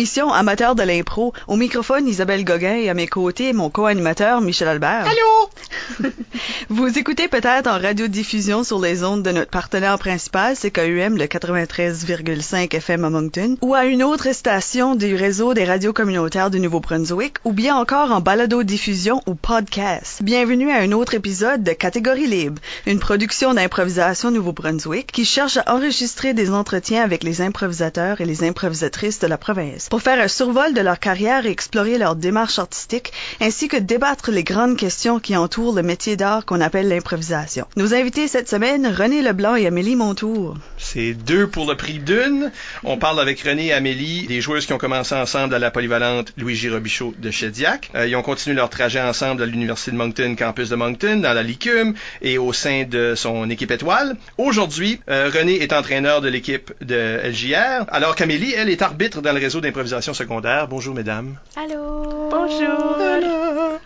Bienvenue à l'émission Amateur de l'impro. Au microphone, Isabelle Gauguin et à mes côtés, mon co-animateur, Michel Albert. Allô? Vous écoutez peut-être en radiodiffusion sur les ondes de notre partenaire principal, CKUM, le 93,5 FM à Moncton, ou à une autre station du réseau des radios communautaires du Nouveau-Brunswick, ou bien encore en balado-diffusion ou podcast. Bienvenue à un autre épisode de Catégorie libre, une production d'improvisation Nouveau-Brunswick qui cherche à enregistrer des entretiens avec les improvisateurs et les improvisatrices de la province pour faire un survol de leur carrière et explorer leur démarche artistique, ainsi que débattre les grandes questions qui entourent le métier d'art qu'on appelle l'improvisation. Nos invités cette semaine, René Leblanc et Amélie Montour. C'est deux pour le prix d'une. On parle avec René et Amélie, des joueuses qui ont commencé ensemble à la polyvalente Louis Robichaud de Chediac. Euh, ils ont continué leur trajet ensemble à l'Université de Moncton, campus de Moncton, dans la LICUM et au sein de son équipe étoile. Aujourd'hui, euh, René est entraîneur de l'équipe de LJR, alors qu'Amélie, elle, est arbitre dans le réseau d'improvisation secondaire. Bonjour, mesdames. Allô? Bonjour.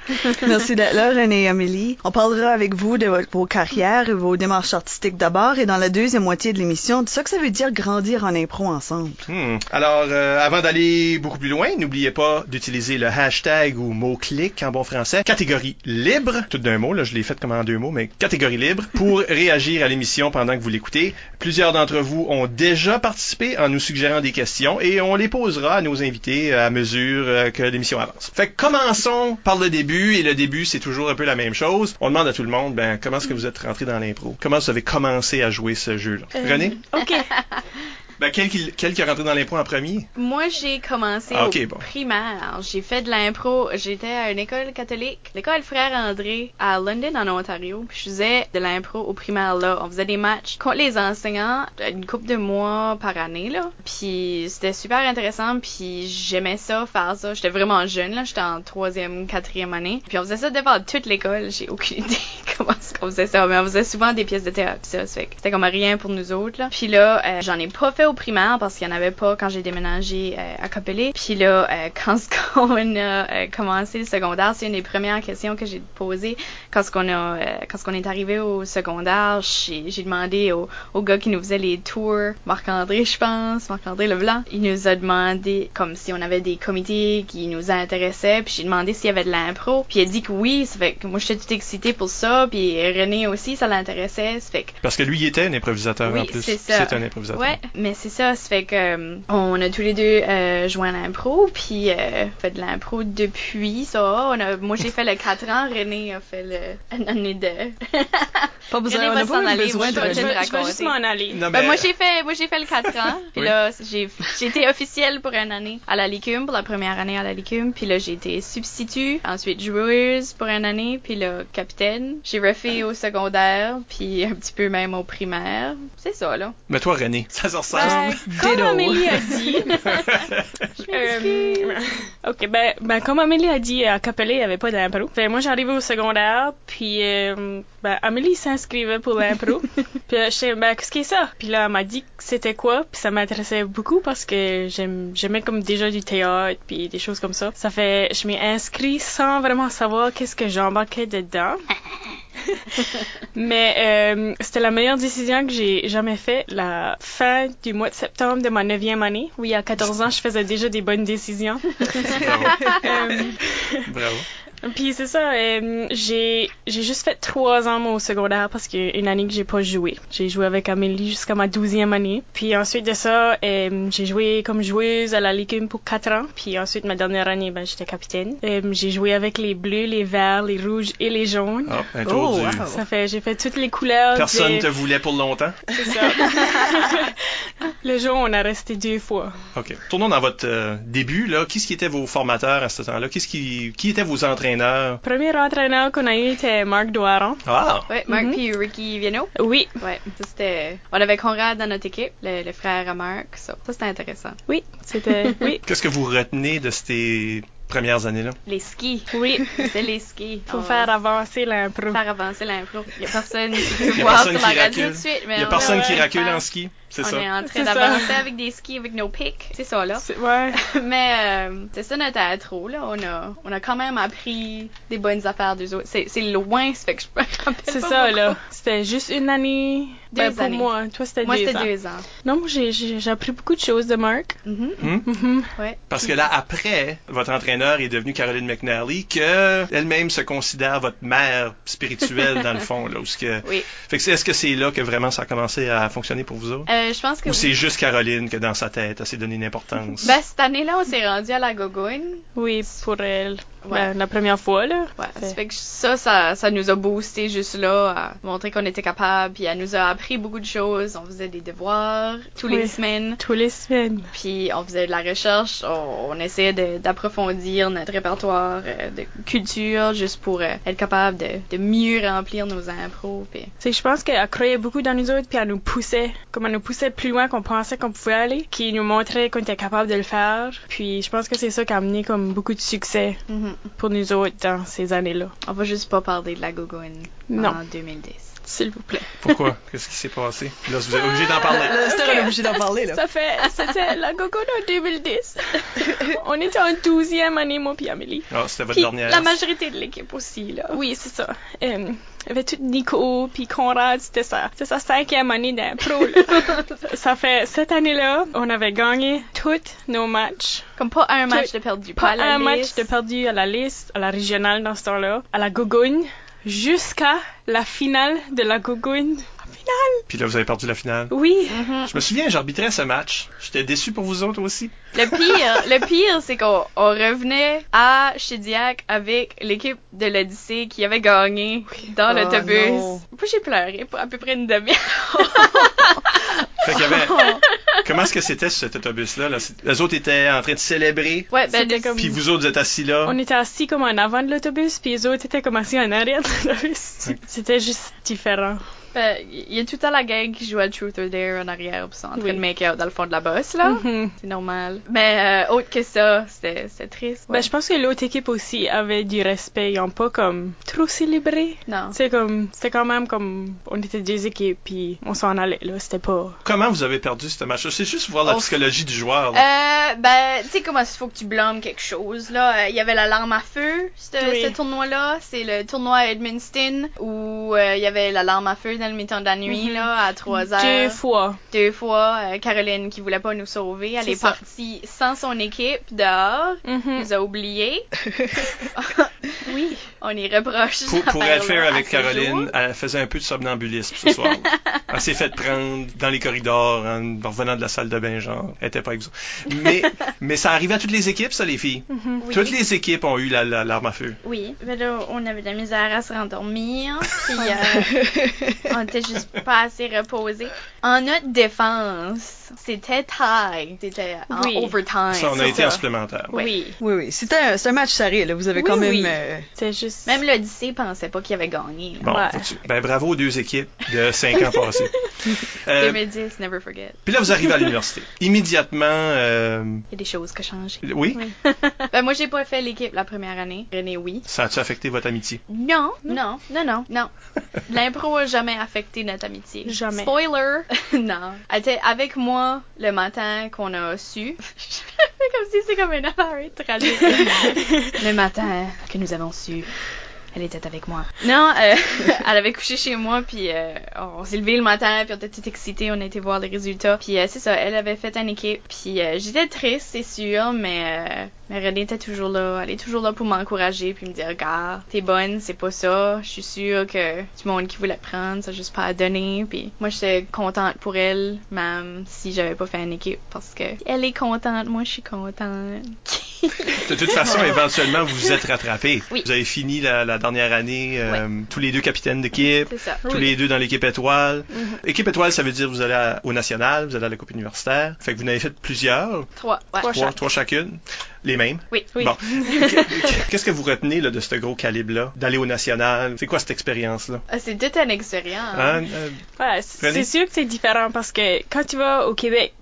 Merci d'être là, René et Amélie. On parlera avec vous de votre- vos carrières et vos démarches artistiques d'abord et dans la deuxième moitié de l'émission, de ce que ça veut dire grandir en impro ensemble. Hmm. Alors, euh, avant d'aller beaucoup plus loin, n'oubliez pas d'utiliser le hashtag ou mot-clic en bon français, catégorie libre, tout d'un mot, là je l'ai fait comme en deux mots, mais catégorie libre, pour réagir à l'émission pendant que vous l'écoutez. Plusieurs d'entre vous ont déjà participé en nous suggérant des questions et on les posera à nos invités à mesure euh, que l'émission avance. Fait que commençons par le début, et le début c'est toujours un peu la même chose. On demande à tout le monde, ben comment est-ce que vous êtes rentré dans l'impro? Comment vous avez commencé à jouer ce jeu-là? René? OK. Ben, quel qui, quel qui est rentré dans l'impro en premier? Moi, j'ai commencé Ah, au bon. primaire. J'ai fait de l'impro. J'étais à une école catholique, l'école Frère André à London, en Ontario. Puis je faisais de l'impro au primaire là. On faisait des matchs contre les enseignants une couple de mois par année là. Puis c'était super intéressant. Puis j'aimais ça, faire ça. J'étais vraiment jeune là. J'étais en troisième, quatrième année. Puis on faisait ça devant toute l'école. J'ai aucune idée comment est-ce qu'on faisait ça. Mais on faisait souvent des pièces de théâtre. Ça, ça fait que c'était comme rien pour nous autres là. Puis là, euh, j'en ai pas fait au primaire parce qu'il y en avait pas quand j'ai déménagé euh, à Copelé. Puis là, euh, quand on a euh, commencé le secondaire, c'est une des premières questions que j'ai posées quand on a euh, quand on est arrivé au secondaire. J'ai demandé au, au gars qui nous faisait les tours, Marc-André, je pense, Marc-André Leblanc. Il nous a demandé comme si on avait des comités qui nous intéressaient. Puis j'ai demandé s'il y avait de l'impro. Puis il a dit que oui. Ça fait que moi j'étais toute excitée pour ça. Puis René aussi, ça l'intéressait. Fait que Parce que lui, il était un improvisateur en plus. c'est ça. C'est un improvisateur. Ouais, mais c'est ça, ça fait que euh, on a tous les deux euh, joué à l'impro, puis euh, fait de l'impro depuis ça. On a, moi j'ai fait le 4 ans, René a fait le une année de. Pas besoin, René on s'en pas aller, besoin moi, de je vais- vais- juste m'en aller. Non, Ben, moi j'ai fait moi j'ai fait le 4 ans, puis Oui. là j'ai j'ai été officielle pour une année à la Licume pour la première année à la Licume, puis là j'ai été substitut, ensuite joueuse pour une année, puis là capitaine. J'ai refait au secondaire, puis un petit peu même au primaire. C'est ça là. Mais toi, René, ça se ressemble. Comme. Amélie a dit. euh, ok, ben, ben, comme Amélie a dit, à Capelé, il n'y avait pas d'impro. Fait, moi, j'arrivais au secondaire, puis euh, ben, Amélie s'inscrivait pour l'impro. puis euh, j'étais, ben, qu'est-ce que c'est ça? Puis là, elle m'a dit que c'était quoi, puis ça m'intéressait beaucoup parce que j'aime, j'aimais comme déjà du théâtre, puis des choses comme ça. Ça fait, je m'ai inscrit sans vraiment savoir qu'est-ce que j'embarquais dedans. Mais euh, c'était la meilleure décision que j'ai jamais faite. La fin du mois de septembre de ma neuvième année. Oui, à 14 ans, je faisais déjà des bonnes décisions. Bravo. Euh, Bravo. Puis c'est ça, euh, j'ai j'ai juste fait trois ans moi, au secondaire parce qu'une année que j'ai pas joué. J'ai joué avec Amélie jusqu'à ma douzième année. Puis ensuite de ça, euh, j'ai joué comme joueuse à la Ligue pour quatre ans. Puis ensuite ma dernière année, ben j'étais capitaine. Euh, j'ai joué avec les bleus, les verts, les rouges et les jaunes. Ah, un tour Oh, du... wow. Ça fait, j'ai fait toutes les couleurs. Personne de- te voulait pour longtemps? c'est ça. le jour, on a resté deux fois. OK. Tournons dans votre euh, début. là. Qu'est-ce qui étaient vos formateurs à ce temps-là? Qu'est-ce qui... Qui étaient vos entraîneurs? Premier entraîneur qu'on a eu était Marc Doiron. Ah! Ouais, Marc Mhm. puis Ricky Viano. Oui, Ouais, ça c'était. On avait Conrad dans notre équipe, le, le frère à Marc, ça. Ça c'était intéressant. oui, c'était, oui. Qu'est-ce que vous retenez de ces premières années-là? Les skis. Oui, C'est les skis. faut On faire va avancer l'impro. faire avancer l'impro. Il y a personne qui peut voir sur la radio de suite. Mais Il y a on personne qui le recule faire. en ski. C'est On ça. est en train d'avancer avec des skis avec nos pics. C'est ça, là. C'est- Ouais. Mais euh, c'est ça notre intro, là. On a, on a quand même appris des bonnes affaires d'eux autres. C'est, c'est loin, ça fait que je me rappelle C'est ça, beaucoup. là. C'était juste une année. Deux Ben, pour années. moi. Toi, c'était Moi, deux c'était ans. deux ans. Non, moi, j'ai- appris beaucoup de choses de Mark. Mhm. Hmm? Mhm. Ouais. Parce que là, après, votre entraîneur est devenu Caroline McNally, que elle-même se considère votre mère spirituelle, dans le fond, là. où ce que... Oui. Fait que c'est- est-ce que c'est là que vraiment ça a commencé à fonctionner pour vous autres? Euh, je pense que Ou oui. c'est juste Caroline que dans sa tête, elle s'est donné une importance? Ben, cette année-là, on s'est rendu à la gogoune. Oui, pour elle. Ouais. La première fois, là. Ouais, Fait- ça fait que ça, ça, ça nous a boosté juste là, à montrer qu'on était capable, puis elle nous a appris beaucoup de choses. On faisait des devoirs tous les semaines, Tous les semaines. puis on faisait de la recherche, on, on essayait d'approfondir notre répertoire euh, de culture juste pour euh, être capable de, de mieux remplir nos impros. Puis je pense qu'elle croyait beaucoup dans nous autres, puis elle nous poussait, comme elle nous poussait plus loin qu'on pensait qu'on pouvait aller, qui nous montrait qu'on était capable de le faire. Puis je pense que c'est ça qui a amené comme beaucoup de succès pour nous autres dans ces années-là. on va juste pas parler de la gogoune Non. en 2010. S'il vous plaît. Pourquoi? Qu'est-ce qui s'est passé? Là, vous êtes obligé d'en parler. Là, est obligée d'en parler, là. Ça fait, c'était la Gogo en 2010. On était en 12e année, moi puis Amélie. Ah, c'était votre Puis dernière. la majorité de l'équipe aussi, là. Oui, c'est ça. Euh, avait tout Nico, puis Conrad, c'était ça. C'était sa cinquième année d'impro, ça fait cette année-là, on avait gagné tous nos matchs. Comme pas un Tout- match de perdu, Pas pas, la un match liste. de perdu à la liste, à la régionale dans ce temps-là, à la Gogogne, jusqu'à la finale de la Gogogne. Finale! Puis là, vous avez perdu la finale. Oui. Mhm. Je me souviens, j'arbitrais ce match. J'étais déçu pour vous autres aussi. Le pire, le pire, c'est qu'on on revenait à Chidiac avec l'équipe de l'Odyssée qui avait gagné dans Oh, l'autobus. j'ai pleuré pour à peu près une demi-heure. Fait qu'il y avait... Comment est-ce que c'était cet autobus-là? Là? Les autres étaient en train de célébrer. Ouais, ben, comme- Puis vous autres, vous êtes assis là. On était assis comme en avant de l'autobus, puis les autres étaient comme assis en arrière de l'autobus. C'était juste différent. Ben, il y a tout le temps la gang qui joue à Truth or Dare en arrière, puis sont en train Oui. de make out dans le fond de la bosse, là. Mhm. C'est normal. Mais euh, autre que ça, c'était c'était triste. Ben, ouais. je pense que l'autre équipe aussi avait du respect. Ils ont pas comme trop célébré. Non. C'est comme, c'était quand même comme, on était deux équipes, puis on s'en allait, là. C'était pas. Comment vous avez perdu ce match-là? C'est juste voir la Oh. psychologie du joueur. là. Euh, ben, tu sais comment il faut que tu blâmes quelque chose, là. Euh, Il y avait l'alarme à feu, ce, Oui. ce tournoi-là. C'est le tournoi à Edmundston, où euh, il y avait l'alarme à feu dans le mi-temps de la nuit, Mhm. là, à 3 heures. Deux fois. Deux fois. euh, Caroline, qui voulait pas nous sauver, elle est partie sans son équipe dehors. Mhm. Elle nous a oubliés. Oui. On y reproche. Pour, pour être affaire-là fair à avec Caroline, jour. elle faisait un peu de somnambulisme ce soir. elle s'est fait prendre dans les corridors en revenant de la salle de bain, genre. Elle était pas vous. Mais, mais ça arrivait à toutes les équipes, ça, les filles? Mhm. Oui. Toutes les équipes ont eu la- la- l'arme à feu. Oui, mais là, on avait de la misère à se rendormir, puis euh, on était juste pas assez reposés. En notre défense, c'était tie, c'était en Oui. overtime. Ça, on a été ça. en supplémentaire. Oui. Oui, oui. C'était un, c'est un match serré, là. Vous avez Oui, quand même. oui. euh, C'est juste. Même l'Odyssée pensait pas qu'il avait gagné. Bon, Ouais. ben bravo aux deux équipes de cinq ans passés. Euh, 2010, never forget. puis là, vous arrivez à l'université. Immédiatement, euh, Il y a des choses qui ont changé. oui, Ben moi, j'ai pas fait l'équipe la première année. René, oui. ça a-tu affecté votre amitié? Non, non, non, non, non. L'impro a jamais affecté notre amitié. Jamais. Spoiler, non. Elle était avec moi le matin qu'on a su. Comme si c'est comme affaire traduite. le matin que nous avons su. Elle était avec moi. Non, euh, elle avait couché chez moi, puis euh, on s'est levé le matin, puis on était tout excités, on a été voir les résultats. Puis euh, c'est ça, elle avait fait une équipe, puis euh, j'étais triste, c'est sûr, mais, euh, mais René était toujours là. Elle est toujours là pour m'encourager, puis me dire, regarde, t'es bonne, c'est pas ça. Je suis sûre que du monde qui voulait prendre, ça juste pas à donner. Puis moi, j'étais contente pour elle, même si j'avais pas fait une équipe, parce que elle est contente, moi je suis contente. De toute façon, éventuellement, vous vous êtes rattrapés. Oui. Vous avez fini la, la dernière année, euh, tous les deux capitaines d'équipe. C'est ça. Tous les deux dans l'équipe étoile. Mhm. Équipe étoile, ça veut dire vous allez à- au national, vous allez à la coupe universitaire. Fait que vous en avez fait plusieurs, Trois. Ouais. Trois trois, chaque. trois chacune, les mêmes? Oui. Oui. Bon. Qu'est-ce que vous retenez là, de ce gros calibre-là, d'aller au national? C'est quoi cette expérience-là? Ah, c'est toute une expérience. Hein, euh, c'est sûr que c'est différent parce que quand tu vas au Québec,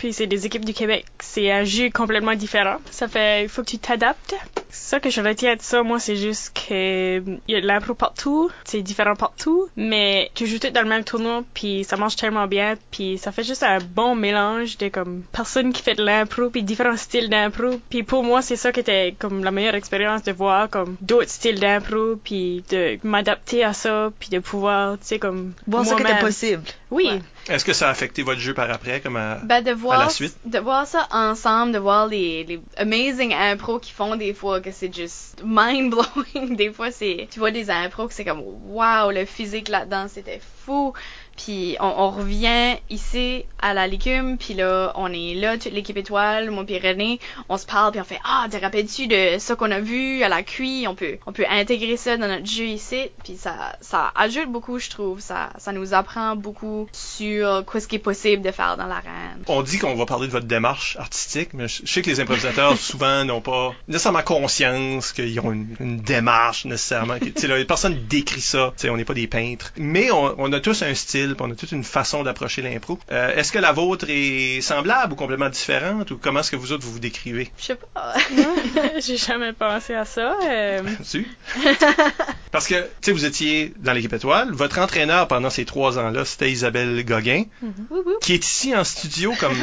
puis c'est des équipes du Québec. C'est un jeu complètement différent. Ça fait, il faut que tu t'adaptes. Ça que je retiens de ça, moi, c'est juste que il y a de l'impro partout, c'est différent partout, mais tu joues tout dans le même tournoi, puis ça marche tellement bien, puis ça fait juste un bon mélange de comme personne qui fait de l'impro, puis différents styles d'impro, puis pour moi, c'est ça qui était comme la meilleure expérience de voir comme d'autres styles d'impro, puis de m'adapter à ça, puis de pouvoir, tu sais, comme Voir ce qui était possible. Oui. Ouais. Est-ce que ça a affecté votre jeu par après, comme à, Ben, de à voir, la suite? de voir ça ensemble, de voir les, les amazing impros qu'ils font des fois, que c'est juste mind-blowing. Des fois, c'est, tu vois des impros que c'est comme, wow, le physique là-dedans, c'était fou. Puis on, on revient ici à la légume, puis là, on est là, toute l'équipe étoile, moi puis René, on se parle, puis on fait Ah, te rappelles-tu de ça qu'on a vu à la cuit? On peut, on peut intégrer ça dans notre jeu ici, puis ça, ça ajoute beaucoup, je trouve. Ça, ça nous apprend beaucoup sur quoi ce qui est possible de faire dans l'arène. On dit qu'on va parler de votre démarche artistique, mais je sais que les improvisateurs souvent n'ont pas nécessairement conscience qu'ils ont une, une démarche nécessairement. Tu sais, là, personne décrit ça. Tu sais, on n'est pas des peintres, mais on, on a tous un style, puis on a toute une façon d'approcher l'impro. Euh, est-ce que la vôtre est semblable ou complètement différente, ou comment est-ce que vous autres vous vous décrivez? Je sais pas. J'ai jamais pensé à ça. euh? Parce que, tu sais, vous étiez dans l'équipe étoile. Votre entraîneur pendant ces trois ans-là, c'était Isabelle Gauguin, Wouh, wouh. qui est ici en studio comme.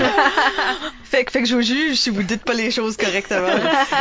Fait, que- fait que je vous juge si vous dites pas les choses correctement.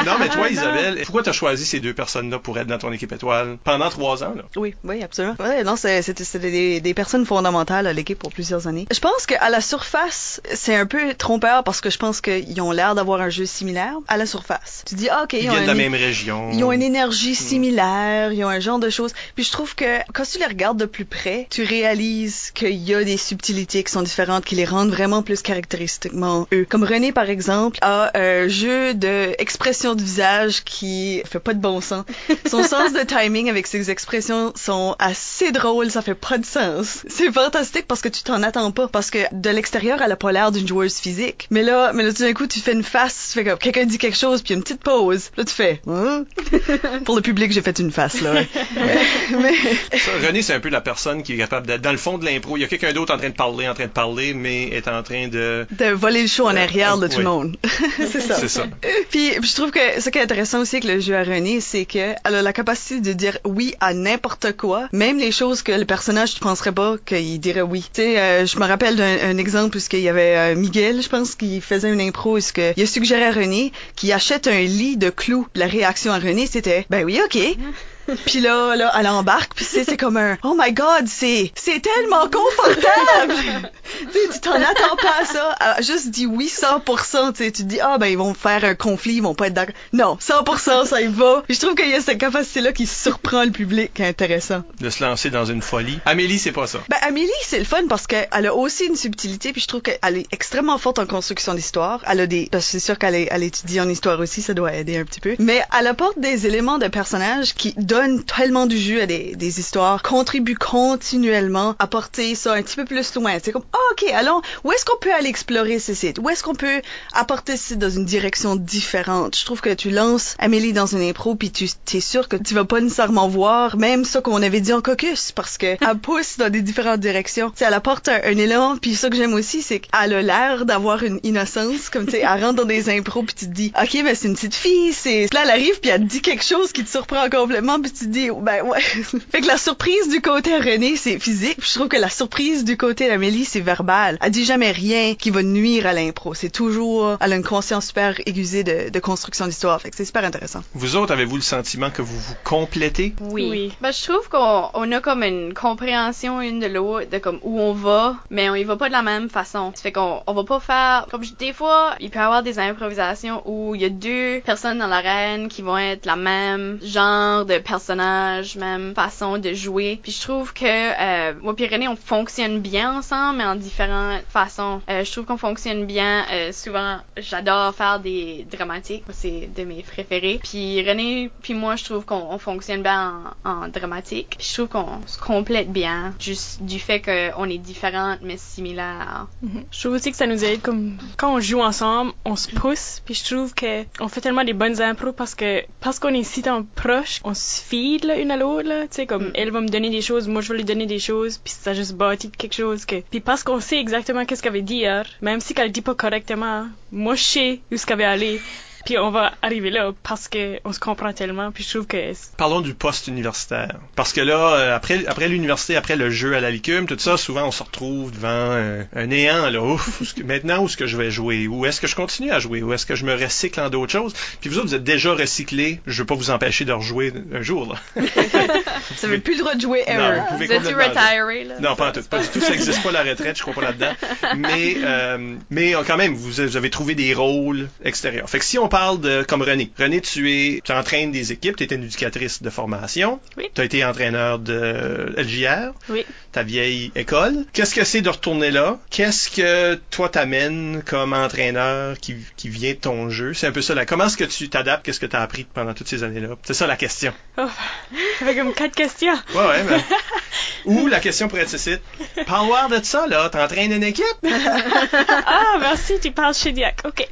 non, mais toi, Isabelle, pourquoi t'as choisi ces deux personnes-là pour être dans ton équipe étoile pendant trois ans, là? Oui, oui, absolument. Ouais, non, c'est- c'était c'était des, des personnes fondamentales à l'équipe pour plusieurs années. Je pense qu'à la surface, c'est un peu trompeur parce que je pense qu'ils ont l'air d'avoir un jeu similaire à la surface. Tu dis, ah, ok, Ils ils, ont viennent de la même région. Ils ont une énergie similaire, ils ont un genre de choses. Puis je trouve que quand tu les regardes de plus près, tu réalises qu'il y a des subtilités qui sont différentes, qui les rendent vraiment plus caractéristiquement eux. Comme René, par exemple, a un jeu de expression de visage qui fait pas de bon sens. Son sens de timing avec ses expressions sont assez drôles, ça fait pas de sens. C'est fantastique parce que tu t'en attends pas. Parce que de l'extérieur, elle a pas l'air d'une joueuse physique. Mais là, mais là, tout d'un coup, tu fais une face, tu fais comme, quelqu'un dit quelque chose, puis il y a une petite pause. Là, tu fais, Hein? Pour le public, j'ai fait une face, là. mais, Ça, René, c'est un peu la personne qui est capable d'être dans le fond de l'impro. Il y a quelqu'un d'autre en train de parler, en train de parler, mais est en train de. de voler le show en Euh, arrière de tout oui. le monde. c'est ça. C'est ça. Puis, puis je trouve que ce qui est intéressant aussi avec le jeu à René, c'est que elle a la capacité de dire oui à n'importe quoi, même les choses que le personnage tu penserais pas qu'il dirait oui. Tu sais, euh, je me rappelle d'un un exemple où il y avait euh, Miguel, je pense, qui faisait une impro ce que il a suggéré à René qu'il achète un lit de clous. La réaction à René, c'était ben oui, ok. Puis là, là, elle embarque, puis c'est comme un Oh my God, c'est c'est tellement confortable. tu t'en attends pas à ça. Elle juste dit oui 100%. Tu te dis ah ben ils vont faire un conflit, ils vont pas être d'accord. Non, 100% ça y va. Je trouve qu'il y a cette capacité là qui surprend le public, qui est intéressant. De se lancer dans une folie. Amélie, c'est pas ça. Ben Amélie, c'est le fun parce qu'elle a aussi une subtilité, puis je trouve qu'elle est extrêmement forte en construction d'histoire. Elle a des, parce que c'est sûr qu'elle elle étudie en histoire aussi, ça doit aider un petit peu. Mais elle apporte des éléments de personnages qui donnent tellement du jus à des, histoires, contribuent continuellement à porter ça un petit peu plus loin. C'est comme, ah, ok, allons, où est-ce qu'on peut aller explorer ce site? Où est-ce qu'on peut apporter ce site dans une direction différente? Je trouve que tu lances Amélie dans une impro, puis tu es sûr que tu vas pas nécessairement voir même ça qu'on avait dit en caucus, parce que elle pousse dans des différentes directions. Tu sais, elle apporte un, un élan, puis ça que j'aime aussi, c'est qu'elle a l'air d'avoir une innocence, comme tu sais, elle rentre dans des impros, puis tu te dis, ok, ben c'est une petite fille, c'est... Là, elle arrive, puis elle te dit quelque chose qui te surprend complètement, puis tu te dis, ben ouais. fait que la surprise du côté à René, c'est physique, puis je trouve que la surprise du côté d'Amélie, c'est verbal. Elle dit jamais rien qui va nuire à l'impro. C'est toujours... Elle a une conscience super aiguisée de, de construction d'histoire, fait que c'est super intéressant. Vous autres, avez-vous le sentiment que vous vous complétez? Oui. Oui. Ben, je trouve qu'on on a comme une compréhension une de l'autre de comme où on va, mais on y va pas de la même façon. Ça fait qu'on on va pas faire comme je- des fois, il peut y avoir des improvisations où il y a deux personnes dans l'arène qui vont être la même genre de personnage, même façon de jouer. Puis je trouve que euh, moi puis René on fonctionne bien ensemble mais en différentes façons. Euh, je trouve qu'on fonctionne bien euh, souvent j'adore faire des dramatiques, c'est de mes préférés. Puis René puis moi je trouve qu'on on fonctionne bien en, dramatique. Je trouve qu'on se complète bien juste du fait qu'on est différentes mais similaires. Je trouve aussi que ça nous aide comme quand on joue ensemble, on se pousse, puis je trouve que on fait tellement des bonnes impros parce que parce qu'on est si proche, on se se feed là, une à l'autre. là. Tu sais, comme Mm. elle va me donner des choses, moi je vais lui donner des choses, puis ça juste bâti quelque chose que. Puis parce qu'on sait exactement qu'est-ce qu'elle veut dire, même si qu'elle dit pas correctement, moi je sais où ce qu'elle veut aller. Puis on va arriver là parce que on se comprend tellement. Puis je trouve que Parlons du poste universitaire. Parce que là, euh, après, après l'université, après le jeu à la licume, tout ça, souvent on se retrouve devant euh, un néant. Là, ouf, où est-ce que- maintenant où est-ce que je vais jouer? Où est-ce que je continue à jouer? Où est-ce que je me recycle en d'autres choses? Puis vous autres, vous êtes déjà recyclés. Je veux pas vous empêcher de rejouer un jour. Là. Vous avez plus le droit de jouer ever. Non, vous pouvez complètement- retiré, là? Non, pas en tout. Pas du tout. Ça n'existe pas la retraite. Je crois pas là-dedans. Mais, euh, mais quand même, vous, vous avez trouvé des rôles extérieurs. Fait que si on parle de comme René, René, tu es, tu entraînes des équipes. Tu étais une éducatrice de formation. Oui. Tu as été entraîneur de LJR. Oui. Ta vieille école. Qu'est-ce que c'est de retourner là? Qu'est-ce que toi t'amènes comme entraîneur qui, qui vient de ton jeu? C'est un peu ça. Là. Comment est-ce que tu t'adaptes? Qu'est-ce que tu as appris pendant toutes ces années-là? C'est ça la question. Oh, ça fait comme quatre questions. Ouais, ouais. ben- Ou la question pourrait être ceci. Parle-moi de ça, là. T'entraînes une équipe? Ah, merci, tu parles Shediac. OK.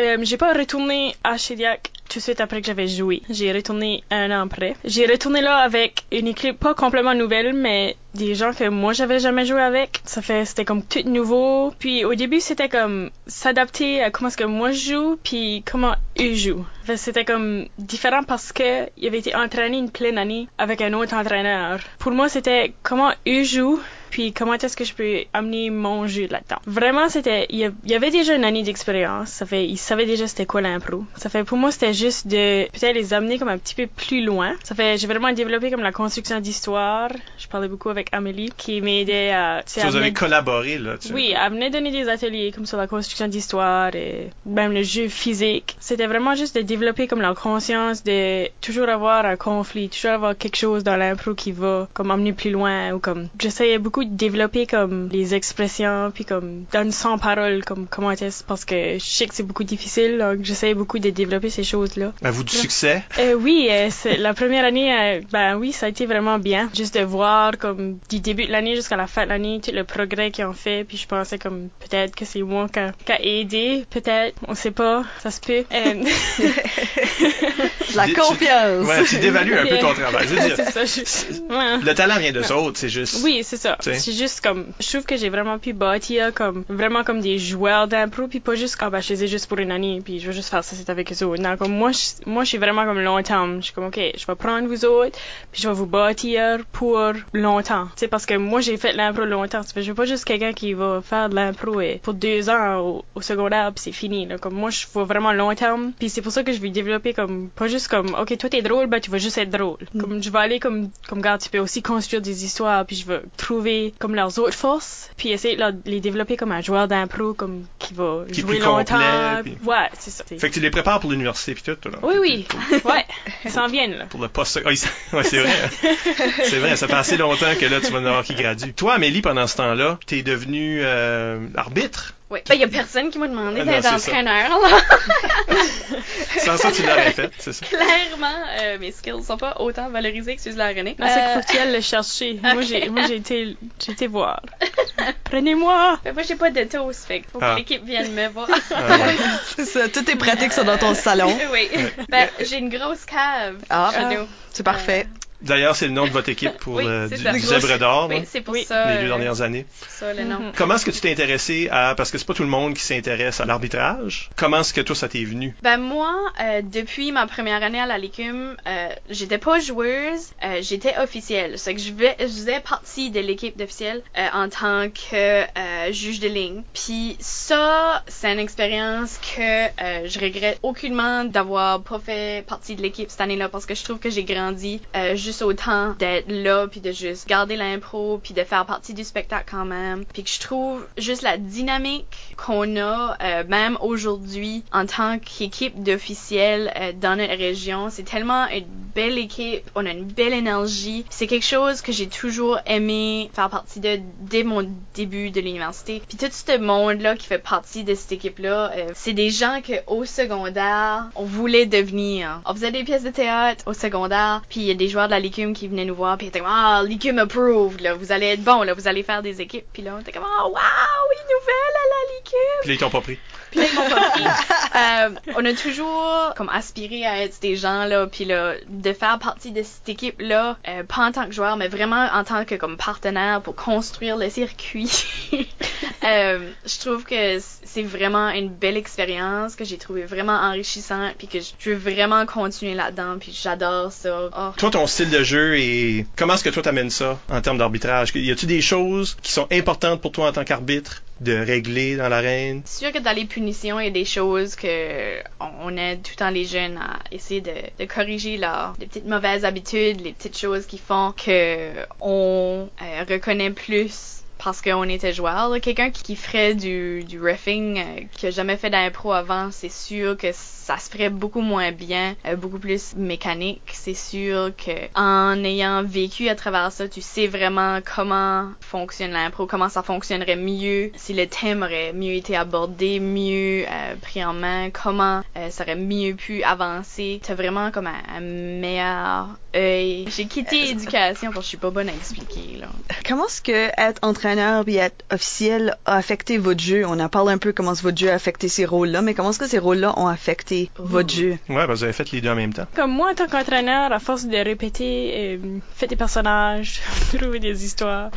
Euh, j'ai pas retourné à Shediac tout de suite après que j'avais joué. J'ai retourné un an après. J'ai retourné là avec une équipe pas complètement nouvelle, mais des gens que moi j'avais jamais joué avec. Ça fait, c'était comme tout nouveau. Puis au début, c'était comme s'adapter à comment est-ce que moi je joue, puis comment eux jouent. C'était comme différent parce que il avait été entraîné une pleine année avec un autre entraîneur. Pour moi, c'était comment eux jouent, puis comment est-ce que je peux amener mon jeu là-dedans? Vraiment, c'était, il y avait déjà une année d'expérience. Ça fait, ils savaient déjà c'était quoi l'impro. Ça fait, pour moi, c'était juste de peut-être les amener comme un petit peu plus loin. Ça fait, j'ai vraiment développé comme la construction d'histoire. Je parlais beaucoup avec Amélie qui m'aidait à, vous avez collaboré, là. tu- oui, elle venait donner des ateliers comme sur la construction d'histoire et même le jeu physique. C'était vraiment juste de développer comme la conscience de toujours avoir un conflit, toujours avoir quelque chose dans l'impro qui va comme emmener plus loin ou comme j'essayais beaucoup de développer comme les expressions puis comme donne sans parole comme comment est-ce parce que je sais que c'est beaucoup difficile donc j'essayais beaucoup de développer ces choses-là. Avez-vous du succès? Euh, oui, euh, c'est- la première année, euh, ben oui, ça a été vraiment bien. Juste de voir comme du début de l'année jusqu'à la fin de l'année, tout le progrès qu'ils ont fait. Puis je pensais comme peut-être que c'est moi qui a, aidé, peut-être, on sait pas, ça se peut. Euh, La Tu- confiance. Ouais, tu dévalues un peu ton travail. Je veux dire, c'est ça. je- ouais. le talent vient de autres, c'est juste. Oui, c'est ça. Sais. C'est juste comme, je trouve que j'ai vraiment pu bâtir comme, vraiment comme des joueurs d'impro, puis pas juste, ah bah, je les ai juste pour une année, puis je vais juste faire ça, c'est avec eux autres. Non, comme moi, je, moi, je suis vraiment comme long terme. Je suis comme, ok, je vais prendre vous autres, puis je vais vous bâtir pour longtemps. Tu sais, parce que moi, j'ai fait de l'impro longtemps. Je veux pas juste quelqu'un qui va faire de l'impro et pour deux ans au, au secondaire, puis c'est fini, là. Comme moi, je vois vraiment long terme, puis c'est pour ça que je vais développer comme, pas juste comme, ok, toi t'es drôle, ben tu vas juste être drôle. Comme, je vais aller comme, comme, regarde, tu peux aussi construire des histoires, puis je vais trouver comme leurs autres forces, puis essayer de leur- les développer comme un joueur d'impro, comme, qui va Qui jouer longtemps. complet, puis- Ouais, c'est ça. Fait que tu les prépares pour l'université puis tout, là. Oui, oui. ouais. Ils s'en viennent, là. Pour le poste. Ah, ouais, c'est vrai. hein. c'est vrai, ça fait assez longtemps que là, tu vas en avoir qui gradue. Toi, Amélie, pendant ce temps-là, t'es devenue euh, arbitre. Oui. Ben, y a personne qui m'a demandé Ah d'être c'est ça. entraîneur, là. Sans ça, tu l'aurais fait, c'est ça. Clairement, euh, mes skills sont pas autant valorisés que ceux de la René. Non, c'est Euh, faut que tu ailles le chercher. Moi, j'ai, moi, j'ai été, j'ai été voir. Prenez-moi! ben, moi, j'ai pas de toast, fait faut Ah. que l'équipe vienne me voir. Ah, ouais. C'est ça, tout est pratique ça dans ton salon. oui. Ben, j'ai une grosse cave Ah, chez nous. c'est parfait. D'ailleurs, c'est le nom de votre équipe pour Oui, le, c'est du, du Zèbre d'Or, Oui, c'est pour Oui. ça. les deux euh, dernières années. c'est ça le nom. Mhm. Comment est-ce que tu t'es intéressé à... Parce que c'est pas tout le monde qui s'intéresse à l'arbitrage. Comment est-ce que toi, ça t'est venu? Ben moi, euh, depuis ma première année à la Lécume, euh, j'étais pas joueuse, euh, j'étais officielle. C'est que je, vais- je faisais partie de l'équipe d'officiels euh, en tant que euh, juge de ligne. Puis ça, c'est une expérience que euh, je regrette aucunement d'avoir pas fait partie de l'équipe cette année-là parce que je trouve que j'ai grandi euh, juste autant d'être là puis de juste garder l'impro puis de faire partie du spectacle quand même. Puis que je trouve juste la dynamique qu'on a euh, même aujourd'hui en tant qu'équipe d'officiels euh, dans notre région, c'est tellement une belle équipe, on a une belle énergie. C'est quelque chose que j'ai toujours aimé faire partie de dès mon début de l'université. Puis tout ce monde-là qui fait partie de cette équipe-là, euh, c'est des gens que au secondaire, on voulait devenir. On faisait des pièces de théâtre au secondaire, puis il y a des joueurs de la Licume qui venaient nous voir, puis ils étaient comme ah Licume approved, là, vous allez être bon, là, vous allez faire des équipes. Puis là, on était comme ah wow, une nouvelle à la Licume. Puis ils pas pris. Euh, on a toujours comme aspiré à être des gens là, puis là, de faire partie de cette équipe là, euh, pas en tant que joueur, mais vraiment en tant que comme partenaire pour construire le circuit. euh, je trouve que c'est vraiment une belle expérience que j'ai trouvé vraiment enrichissante, puis que je veux vraiment continuer là-dedans, puis j'adore ça. Oh. Toi, ton style de jeu et comment est-ce que toi t'amènes ça en termes d'arbitrage? Y a-tu des choses qui sont importantes pour toi en tant qu'arbitre? De régler dans l'arène? C'est sûr que dans les punitions, il y a des choses que on aide tout le temps les jeunes à essayer de, corriger leurs petites mauvaises habitudes, les petites choses qui font que on euh, reconnaît plus parce qu'on était joueur. Quelqu'un qui, ferait du, du refing, euh, qui a jamais fait d'impro avant, c'est sûr que ça se ferait beaucoup moins bien, euh, beaucoup plus mécanique. C'est sûr que en ayant vécu à travers ça, tu sais vraiment comment fonctionne l'impro, comment ça fonctionnerait mieux si le thème aurait mieux été abordé, mieux euh, pris en main, comment euh, ça aurait mieux pu avancer. T'as vraiment comme un, un meilleur œil. J'ai quitté éducation parce que je suis pas bonne à expliquer là. Comment est-ce que être entraîneur puis être officiel a affecté votre jeu? On a parlé un peu comment votre jeu a affecté ces rôles-là, mais comment est-ce que ces rôles-là ont affecté votre jeu? Ouais, ben vous avez fait les deux en même temps. Comme moi, en tant qu'entraîneur, à force de répéter, euh, faire des personnages, trouver des histoires,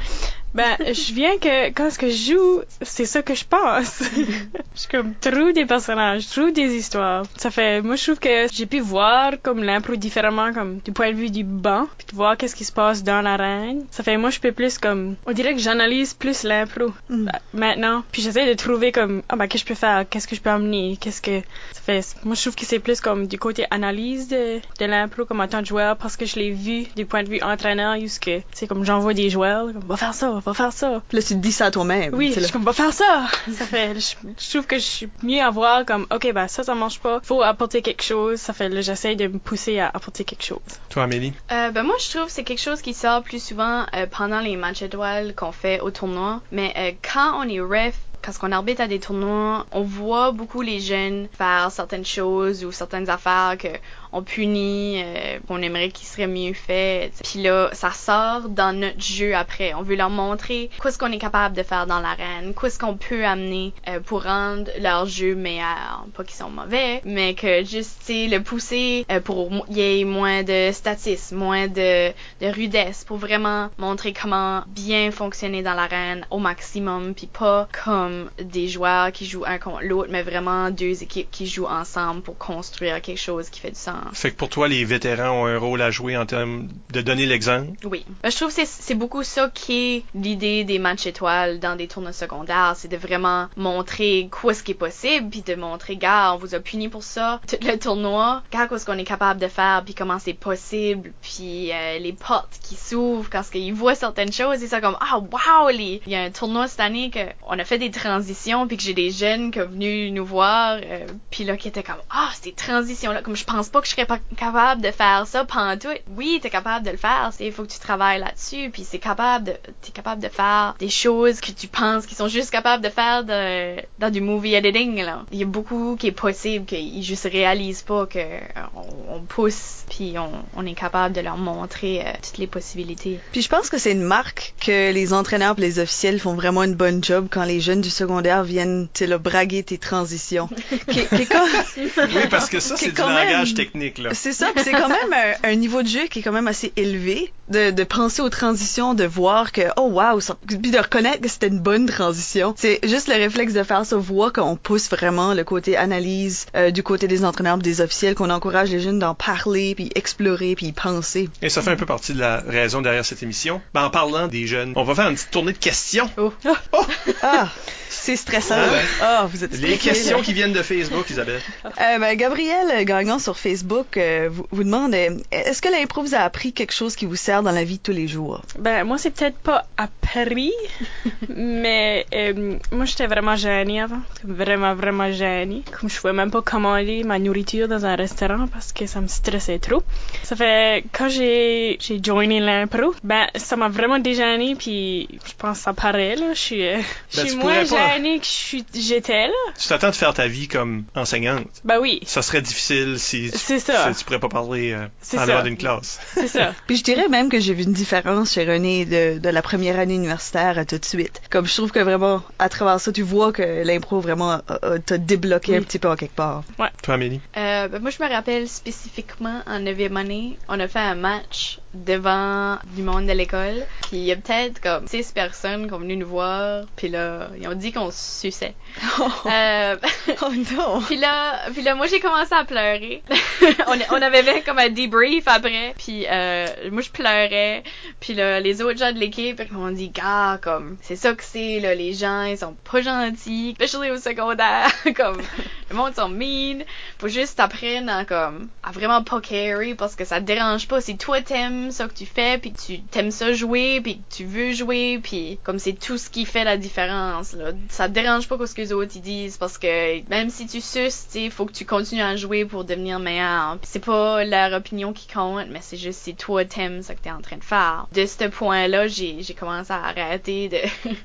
ben, je viens que quand ce que je joue, c'est ça que je pense. je suis comme trouve des personnages, trouve des histoires. Ça fait, moi je trouve que j'ai pu voir comme l'impro différemment, comme du point de vue du banc, puis de voir qu'est-ce qui se passe dans l'arène. Ça fait, moi je peux plus comme, on dirait que j'analyse plus l'impro Mm. euh, maintenant, puis j'essaie de trouver comme, ah ben qu'est-ce que je peux faire, qu'est-ce que je peux amener, qu'est-ce que, ça fait, moi je trouve que c'est plus comme du côté analyse de, de l'impro comme en tant que joueur parce que je l'ai vu du point de vue entraîneur, jusque, c'est comme j'envoie des joueurs, comme, va faire ça, va faire ça. Puis là, tu te dis ça à toi-même. Oui, je suis comme, va faire ça! Ça fait, je, je trouve que je suis mieux à voir comme, ok, ben ça, ça marche pas. Faut apporter quelque chose. Ça fait, là, j'essaie de me pousser à apporter quelque chose. Toi, Amélie? Euh, ben moi je trouve que c'est quelque chose qui sort plus souvent euh, pendant les matchs étoiles qu'on fait au tournoi. Mais euh, quand on est ref, quand on arbitre à des tournois, on voit beaucoup les jeunes faire certaines choses ou certaines affaires que on punit, euh, qu'on aimerait qu'ils seraient mieux faits. Puis là, ça sort dans notre jeu après. On veut leur montrer quoi ce qu'on est capable de faire dans l'arène, quoi ce qu'on peut amener euh, pour rendre leur jeu meilleur. Pas qu'ils sont mauvais, mais que juste, le pousser euh, pour qu'il y ait moins de statisme, moins de, de rudesse, pour vraiment montrer comment bien fonctionner dans l'arène au maximum, puis pas comme des joueurs qui jouent un contre l'autre, mais vraiment deux équipes qui jouent ensemble pour construire quelque chose qui fait du sens. Fait que pour toi, les vétérans ont un rôle à jouer en termes de donner l'exemple? Oui. Ben, je trouve que c'est- beaucoup ça qui est l'idée des matchs étoiles dans des tournois secondaires. C'est de vraiment montrer quoi ce qui est possible, puis de montrer, gars, on vous a puni pour ça. Tout le tournoi, gars, quoi ce qu'on est capable de faire, puis comment c'est possible, puis euh, les portes qui s'ouvrent quand ils voient certaines choses, et ça comme, ah, wow, il y a un tournoi cette année que on a fait des transitions, puis que j'ai des jeunes qui sont venus nous voir, euh, puis là, qui étaient comme, ah, ces transitions-là, comme je pense pas que je serais pas capable de faire ça pendant tout. Oui, t'es capable de le faire, c'est il faut que tu travailles là-dessus, puis c'est capable de, t'es capable de faire des choses que tu penses qu'ils sont juste capables de faire de, dans du movie editing là. Il y a beaucoup qui est possible qu'ils juste réalisent pas que on, on pousse, puis on, on est capable de leur montrer euh, toutes les possibilités. Puis je pense que c'est une marque que les entraîneurs et les officiels font vraiment une bonne job quand les jeunes du secondaire viennent, tu sais, là, braguer tes transitions. qui, qui Oui, parce que ça, c'est est du langage technique, là. C'est ça, c'est quand même un, un niveau de jeu qui est quand même assez élevé, de, de penser aux transitions, de voir que, oh wow, ça- puis de reconnaître que c'était une bonne transition. C'est juste le réflexe de faire ça, voir qu'on pousse vraiment le côté analyse euh, du côté des entraîneurs, des officiels, qu'on encourage les jeunes d'en parler, puis explorer, puis penser. Et ça fait un peu partie de la raison derrière cette émission. Ben, en parlant des jeunes, on va faire une petite tournée de questions. Ah, c'est stressant. Ah. Ah, vous êtes Les questions là. qui viennent de Facebook, Isabelle. Euh, ben, Gabriel Gagnon sur Facebook euh, vous, vous demande euh, est-ce que l'impro vous a appris quelque chose qui vous sert dans la vie de tous les jours? Ben, moi, c'est peut-être pas appris, mais euh, moi, j'étais vraiment gênée avant. Vraiment, vraiment gênée. Comme je pouvais même pas commander ma nourriture dans un restaurant parce que ça me stressait trop. Ça fait, quand j'ai, j'ai joiné l'impro, ben, ça m'a vraiment dégênée puis je pense que ça paraît, là. Je suis, euh, je Ben, suis tu moins pas. gênée que je suis, j'étais, là. Tu t'attends de faire ta vie comme enseignante? Ben oui. Ça serait difficile si tu C'est ça. Tu pourrais pas parler euh, en dehors d'une classe. C'est ça. Puis je dirais même que j'ai vu une différence chez René de, de la première année universitaire à tout de suite. Comme je trouve que vraiment, à travers ça, tu vois que l'impro vraiment t'a débloqué un petit peu en quelque part. Toi, Amélie? Euh, ben, moi, je me rappelle spécifiquement en 9e année, on a fait un match devant du monde de l'école. Puis il y a peut-être comme six personnes qui ont venu nous voir. Puis là, ils ont dit qu'on se suçait. Euh, Oh non! puis là, puis là, moi j'ai commencé à pleurer. on, on avait fait comme un debrief après. Puis euh, moi je pleurais. Puis là, les autres gens de l'équipe m'ont dit, gars, comme c'est ça que c'est là, les gens ils sont pas gentils, especially au secondaire, comme le monde sont mean. Faut juste t'apprendre à comme à vraiment pas carry parce que ça te dérange pas. Si toi t'aimes ça que tu fais, puis tu t'aimes ça jouer, puis tu veux jouer, puis comme c'est tout ce qui fait la différence. Là. Ça te dérange pas ce que les autres ils disent parce que même si tu suces, tu faut que tu continues à jouer pour devenir meilleur. C'est pas leur opinion qui compte, mais c'est juste si toi t'aimes ce que t'es en train de faire. De ce point-là, j'ai commencé à arrêter de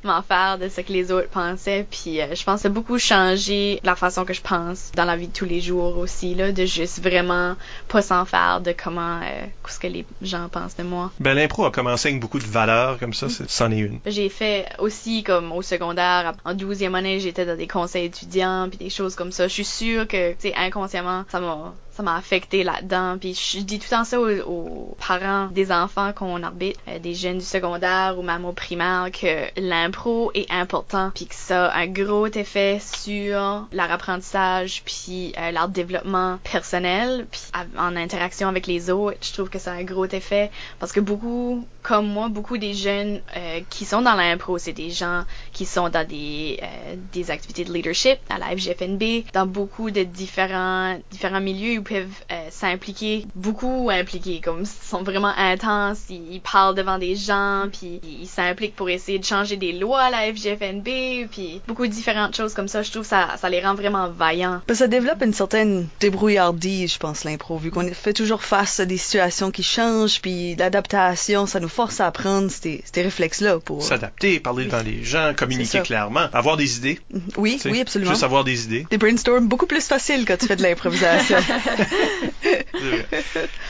m'en faire de ce que les autres pensaient. Puis euh, je pense que ça a beaucoup changé la façon que je pense dans la vie de tous les jours aussi là, de juste vraiment pas s'en faire de comment euh, ce que les gens pensent de moi. Ben, l'impro a commencé avec beaucoup de valeurs, comme ça, c'en est une. J'ai fait aussi comme au secondaire, en 12e année, j'étais dans des conseils étudiants puis des choses comme ça. Je suis sûre que, tu sais, inconsciemment, ça m'a ça m'a affecté là-dedans. Puis je dis tout le ça aux, parents des enfants qu'on arbitre, euh, des jeunes du secondaire ou même au primaire, que l'impro est important puis que ça a un gros effet sur leur apprentissage puis leur développement personnel puis en interaction avec les autres. Je trouve que ça a un gros effet parce que beaucoup, comme moi, beaucoup des jeunes euh, qui sont dans l'impro, c'est des gens qui sont dans des, euh, des activités de leadership à la FGFNB, dans beaucoup de différents, différents milieux, peuvent euh, s'impliquer, beaucoup impliqués, comme ils sont vraiment intenses, ils, ils parlent devant des gens, puis ils s'impliquent pour essayer de changer des lois à la FGFNB, puis beaucoup de différentes choses comme ça. Je trouve ça, ça les rend vraiment vaillants. Ben, ça développe une certaine débrouillardise, je pense, l'impro, vu qu'on fait toujours face à des situations qui changent, puis l'adaptation, ça nous force à apprendre ces, ces réflexes-là pour... S'adapter, parler devant les gens, communiquer clairement, avoir des idées. Oui, oui, absolument. Juste avoir des idées. Des brainstorms beaucoup plus faciles quand tu fais de l'improvisation.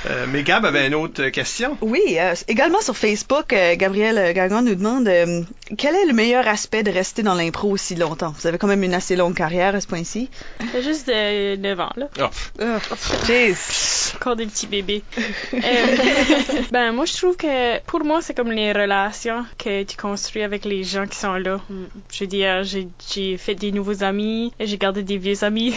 Euh, mais Gab avait une autre question. oui, euh, également sur Facebook, euh, Gabriel euh, Gagnon nous demande euh, quel est le meilleur aspect de rester dans l'impro aussi longtemps? Vous avez quand même une assez longue carrière à ce point-ci. C'est juste de 9 ans, là. Oh, Oh, jeez. Encore des petits bébés. Euh, ben, moi, je trouve que pour moi, c'est comme les relations que tu construis avec les gens qui sont là. Mm. Je veux dire, j'ai, j'ai fait des nouveaux amis, et j'ai gardé des vieux amis.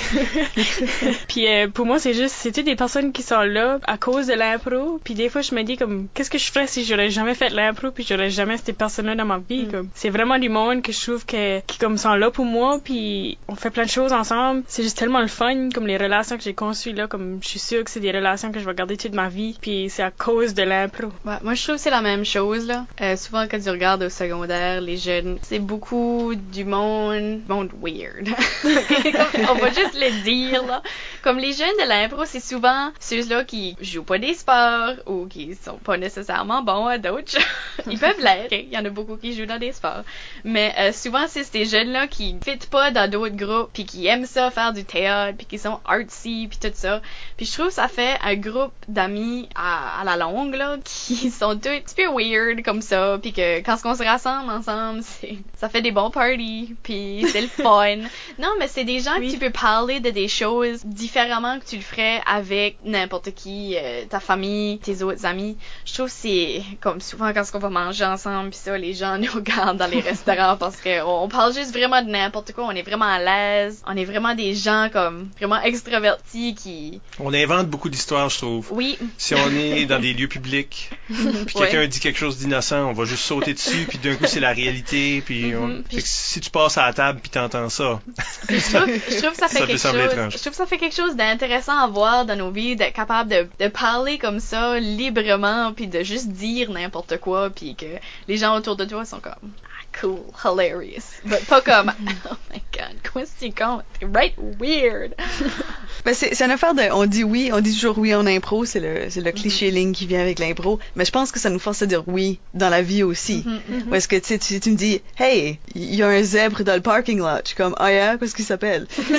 puis euh, pour moi, c'est juste, c'était des personnes qui sont là à cause de l'impro? Puis des fois, je me dis comme, qu'est-ce que je ferais si j'aurais jamais fait l'impro, puis j'aurais jamais ces personnes-là dans ma vie. Mm. Comme, c'est vraiment du monde que je trouve que, qui comme sont là pour moi, puis on fait plein de choses ensemble. C'est juste tellement le fun, comme les relations que j'ai construites là, comme je suis sûre que c'est des relations que je vais garder toute ma vie, puis c'est à cause de l'impro. Ouais, moi, je trouve que c'est la même chose, là. Euh, souvent, quand tu regardes au secondaire, les jeunes, c'est beaucoup du monde, monde weird. Comme, on va juste le dire, là. Comme les jeunes de l'impro, c'est souvent ceux-là qui jouent pas des sports ou qui sont pas nécessairement bons à d'autres choses. Ils peuvent l'être. Il y en a beaucoup qui jouent dans des sports. Mais euh, souvent, c'est ces jeunes-là qui ne fit pas dans d'autres groupes puis qui aiment ça, faire du théâtre puis qui sont artsy puis tout ça. Puis je trouve que ça fait un groupe d'amis à, à la longue, là, qui sont tous un petit peu weird comme ça, puis que quand on se rassemble ensemble, c'est, ça fait des bons parties, puis c'est le fun. non, mais c'est des gens Oui. que tu peux parler de des choses différemment que tu le ferais avec n'importe qui, euh, ta famille, tes autres amis. Je trouve que c'est comme souvent quand on va manger ensemble, puis ça, les gens nous regardent dans les restaurants parce que on, on parle juste vraiment de n'importe quoi, on est vraiment à l'aise, on est vraiment des gens comme vraiment extravertis qui, on invente beaucoup d'histoires, je trouve. oui, Si on est dans des lieux publics, puis Ouais. quelqu'un dit quelque chose d'innocent, on va juste sauter dessus, puis d'un coup c'est la réalité, puis on- Mhm. fait que si tu passes à la table puis t'entends ça, je trouve, je trouve que ça fait Ça peut quelque sembler chose. étrange. Je trouve que ça fait quelque chose d'intéressant à voir dans nos vies, d'être capable de, parler comme ça librement, puis de juste dire n'importe quoi, puis que les gens autour de toi sont comme ah, cool, hilarious, but pas comme oh my god, quoi c'est con, right weird. Ben c'est, c'est une affaire de, on dit oui, on dit toujours oui en impro, c'est le, c'est le cliché ligne qui vient avec l'impro, mais je pense que ça nous force à dire oui dans la vie aussi. Mhm. Parce que tu tu, tu me dis, hey, il y a un zèbre dans le parking lot, je suis comme, ah yeah, qu'est-ce qu'il s'appelle? Puis-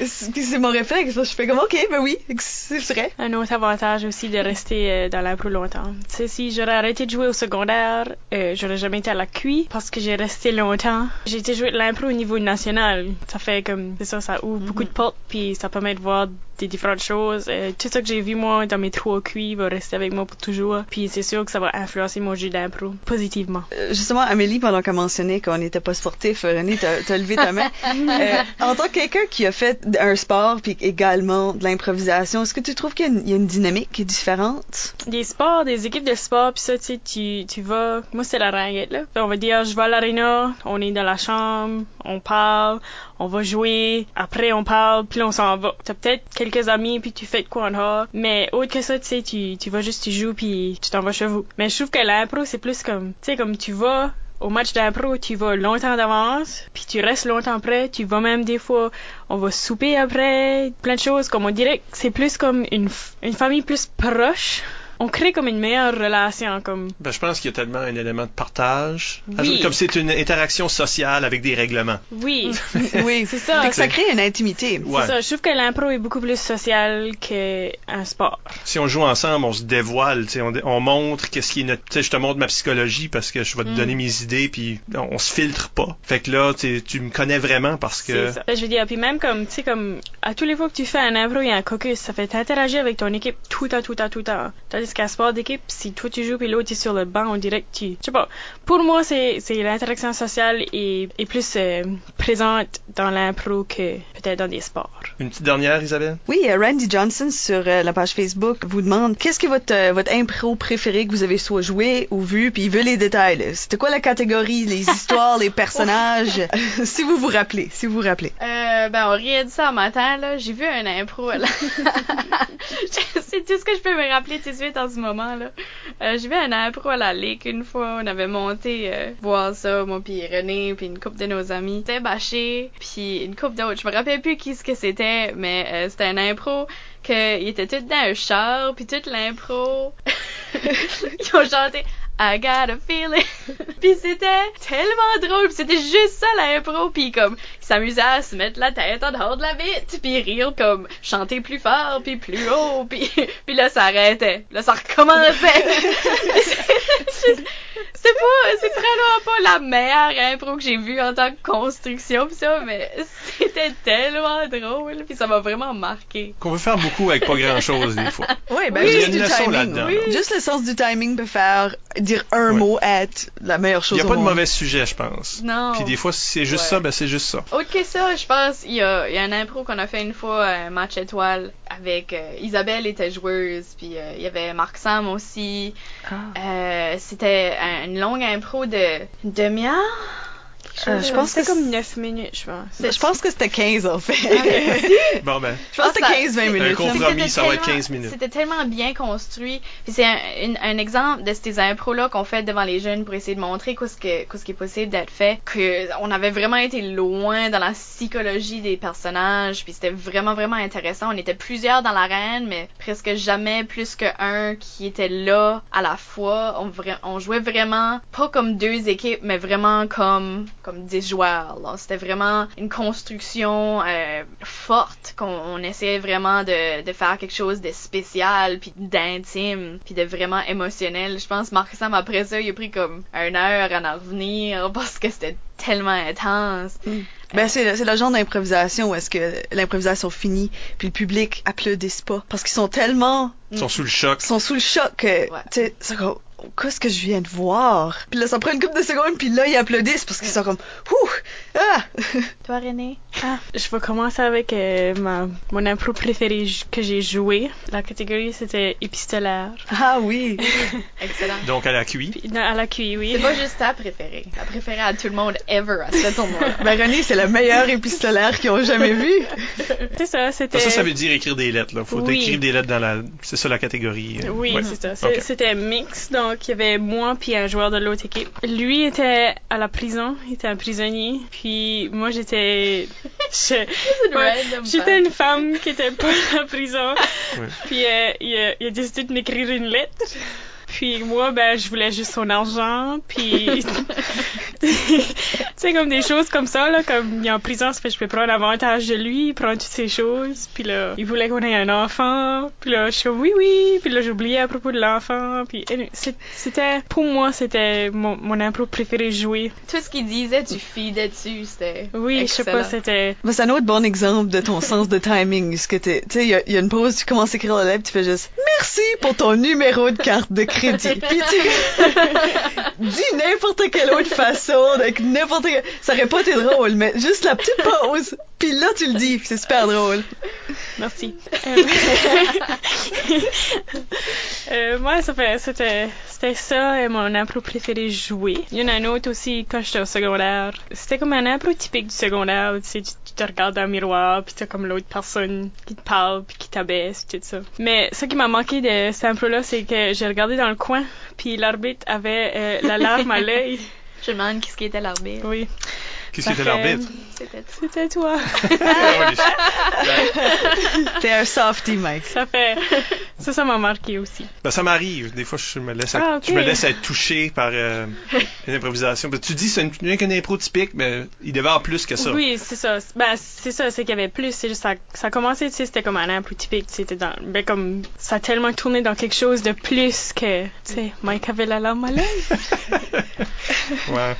c'est mon réflexe. Je fais comme, OK, ben oui, c'est vrai. Un autre avantage aussi de rester euh, dans l'impro longtemps. Tu sais, si j'aurais arrêté de jouer au secondaire, euh, j'aurais jamais été à la QI parce que j'ai resté longtemps. J'ai été jouer de l'impro au niveau national. Ça fait comme, c'est ça, ça ouvre beaucoup de portes puis ça permet de voir des différentes choses. Euh, tout ça que j'ai vu moi dans mes trous au QI va rester avec moi pour toujours. Puis c'est sûr que ça va influencer mon jeu d'impro positivement. Euh, Justement, Amélie, pendant qu'elle mentionnait qu'on n'était pas sportif, euh, René, t'as levé ta main. Euh, en tant que quelqu'un qui a fait un sport puis également de l'improvisation, est-ce que tu trouves qu'il y, a une- il y a une dynamique qui est différente? Des sports, des équipes de sport, puis ça, tu sais, tu, tu vas... Moi, c'est la ringuette, là. On va dire, je vais à l'aréna, on est dans la chambre, on parle, on va jouer, après on parle, puis on s'en va. T'as peut-être quelques amis, puis tu fais de quoi en dehors, mais autre que ça, tu sais, tu, tu vas juste, tu joues, puis tu t'en vas chez vous. Mais je trouve que l'impro, c'est plus comme, tu sais, comme tu vas... Au match d'impro, tu vas longtemps d'avance, puis tu restes longtemps après, tu vas même des fois, on va souper après, plein de choses, comme on dirait c'est plus comme une, une famille plus proche. On crée comme une meilleure relation, comme Ben, je pense qu'il y a tellement un élément de partage. Oui. Comme c'est une interaction sociale avec des règlements. oui, oui, c'est ça. Fait que ça crée une intimité. Ouais. C'est ça. Je trouve que l'impro est beaucoup plus social qu'un sport. Si on joue ensemble, on se dévoile, tu sais, on, on montre qu'est-ce qui est notre, je te montre ma psychologie parce que je vais te Mm. donner mes idées puis on, on se filtre pas. Fait que là, tu me connais vraiment parce que C'est ça. Ben, Je veux dire, puis même comme, tu sais, comme, à tous les fois que tu fais un impro et un caucus, ça fait t'interagir avec ton équipe tout le temps, tout le temps, tout le temps. Tandis qu'un sport d'équipe, si toi tu joues puis l'autre est sur le banc, on dirait que tu, je sais pas. Pour moi, c'est, c'est l'interaction sociale est, est plus euh, présente dans l'impro que peut-être dans des sports. une petite dernière, Isabelle? Oui, euh, Randy Johnson sur euh, la page Facebook vous demande qu'est-ce que votre euh, votre impro préféré que vous avez soit joué ou vu, puis il veut les détails. là. C'était quoi la catégorie, les histoires, les personnages, si vous vous rappelez, si vous vous rappelez. Euh, ben, on riait de ça un matin, là. J'ai vu un impro, là. c'est tout ce que je peux me rappeler tout de suite en ce moment, là. Euh, j'ai vu un impro à la Ligue une fois. On avait monté euh, voir ça, moi puis René, puis une couple de nos amis. C'était bâché, puis une couple d'autres. Je me rappelle plus qui ce que c'était, mais euh, c'était un impro que il était tout dans un char, puis toute l'impro, ils ont chanté I got a feeling. puis c'était tellement drôle, c'était juste ça l'impro, puis comme ils s'amusaient à se mettre la tête en dehors de la vitre, puis rire comme chanter plus fort, puis plus haut, puis puis là ça arrêtait, là ça recommençait. C'est- pas, c'est vraiment pas la meilleure impro que j'ai vue en tant que construction pis ça, mais c'était tellement drôle, puis ça m'a vraiment marqué. Qu'on veut faire beaucoup avec pas grand chose des fois. Oui, ben Il y a juste une du leçon là-dedans, oui. Juste le sens du timing peut faire dire un Ouais. mot être la meilleure Il chose n'y a au pas de mauvais sujet, je pense. Non. Puis des fois, si c'est juste Ouais. ça, ben c'est juste ça. Autre que ça, je pense, il y a, il y a un impro qu'on a fait une fois, un match étoile, avec euh, Isabelle était joueuse, puis euh, il y avait Marc Sam aussi. Ah. Euh, c'était un- une longue impro de demi-heure. Euh, chose je pense que comme 9 minutes, je pense. Je pense que c'était 15 en fait. Bon, ben, Je pense que Ah, c'était 15-20 un minutes. là. compromis, C'était ça va être tellement- 15 minutes. C'était tellement bien construit. Puis c'est un, un exemple de ces impros-là qu'on fait devant les jeunes pour essayer de montrer qu'est-ce que, qu'est-ce qui est possible d'être fait. Que on avait vraiment été loin dans la psychologie des personnages. Puis c'était vraiment, vraiment intéressant. On était plusieurs dans l'arène, mais presque jamais plus qu'un qui était là à la fois. On, on jouait vraiment pas comme deux équipes, mais vraiment comme, comme 10 joueurs. là. C'était vraiment une construction euh, forte qu'on on essayait vraiment de, de faire quelque chose de spécial puis d'intime puis de vraiment émotionnel. Je pense Marc Sam après ça il a pris comme une heure à en revenir parce que c'était tellement intense. Ben c'est le, c'est le genre d'improvisation où est-ce que l'improvisation finit puis le public applaudisse pas parce qu'ils sont tellement Ils sont sous le choc. ils sont sous le choc que Ouais. tu sais qu'est-ce que je viens de voir? Puis là ça prend une couple de secondes puis là ils applaudissent parce qu'ils sont comme ouh ah Toi René? Ah, je vais commencer avec euh, ma, mon impro préféré que j'ai joué. La catégorie, c'était épistolaire. ah oui Excellent. Donc à la QI? Puis, à la QI, oui. C'est pas juste ta préférée. La préférée à tout le monde ever à ce tournoi. ben René c'est le meilleur épistolaire qu'ils ont jamais vu C'est ça, c'était... Ça, ça veut dire écrire des lettres, là. Faut Oui. écrire des lettres dans la, c'est ça la catégorie. euh, Oui, ouais. c'est ça. C'était mix, donc il y avait moi puis un joueur de l'autre équipe. Lui était à la prison, il était un prisonnier, puis moi j'étais... J'étais femme. une femme qui était pas à la prison, Ouais. puis euh, il, a, il a décidé de m'écrire une lettre. Puis moi, ben, je voulais juste son argent, puis... sais, comme des choses comme ça, là, comme il est en prison, ça fait que je peux prendre avantage de lui, prendre toutes ces choses. Puis là, il voulait qu'on ait un enfant. Puis là, je suis comme oui, oui. Puis là, j'oubliais à propos de l'enfant. Puis c'était, pour moi, c'était mon, mon impro préféré jouer. Tout ce qu'il disait, tu fidais dessus, c'était. Oui, je sais pas, c'était. Ben, c'est un autre bon exemple de ton sens de timing. Ce que t'es- tu sais, il y, y a une pause, tu commences à écrire la lettre, tu fais juste merci pour ton numéro de carte de crédit. Puis tu dis n'importe quelle autre façon, avec n'importe quel... Ça aurait pas été drôle, mais juste la petite pause. Puis là, tu le dis, c'est super drôle. Merci. Euh, euh, moi, ça fait, c'était, c'était ça, mon impro préféré jouer. Il y en a un autre aussi quand j'étais au secondaire. C'était comme un impro typique du secondaire. Tu sais, tu te regardes dans le miroir, puis t'as comme l'autre personne qui te parle, puis qui t'abaisse, tout ça. Mais ce qui m'a manqué de cet impro-là, c'est que j'ai regardé dans le coin, puis l'arbitre avait euh, la larme à l'œil. Je me demande qu'est-ce qui était l'arbitre. Oui, qui Ça était fait- l'arbitre? C'était c'était toi. T'es un softy, Mike. Ça fait, ça, ça m'a marqué aussi. Ben, ça m'arrive. Des fois, je me laisse, Ah, je me laisse être touché par euh, une improvisation. Ben, tu dis c'est une- rien qu'une impro typique, mais il devait avoir plus que ça. Oui, c'est ça. Ben, c'est ça, c'est qu'il y avait plus. C'est juste, ça, ça a commencé, tu sais, c'était comme un impro typique. C'était dans, ben, comme, ça a tellement tourné dans quelque chose de plus que, tu sais, Mike avait la larme à l'œil. Ouais.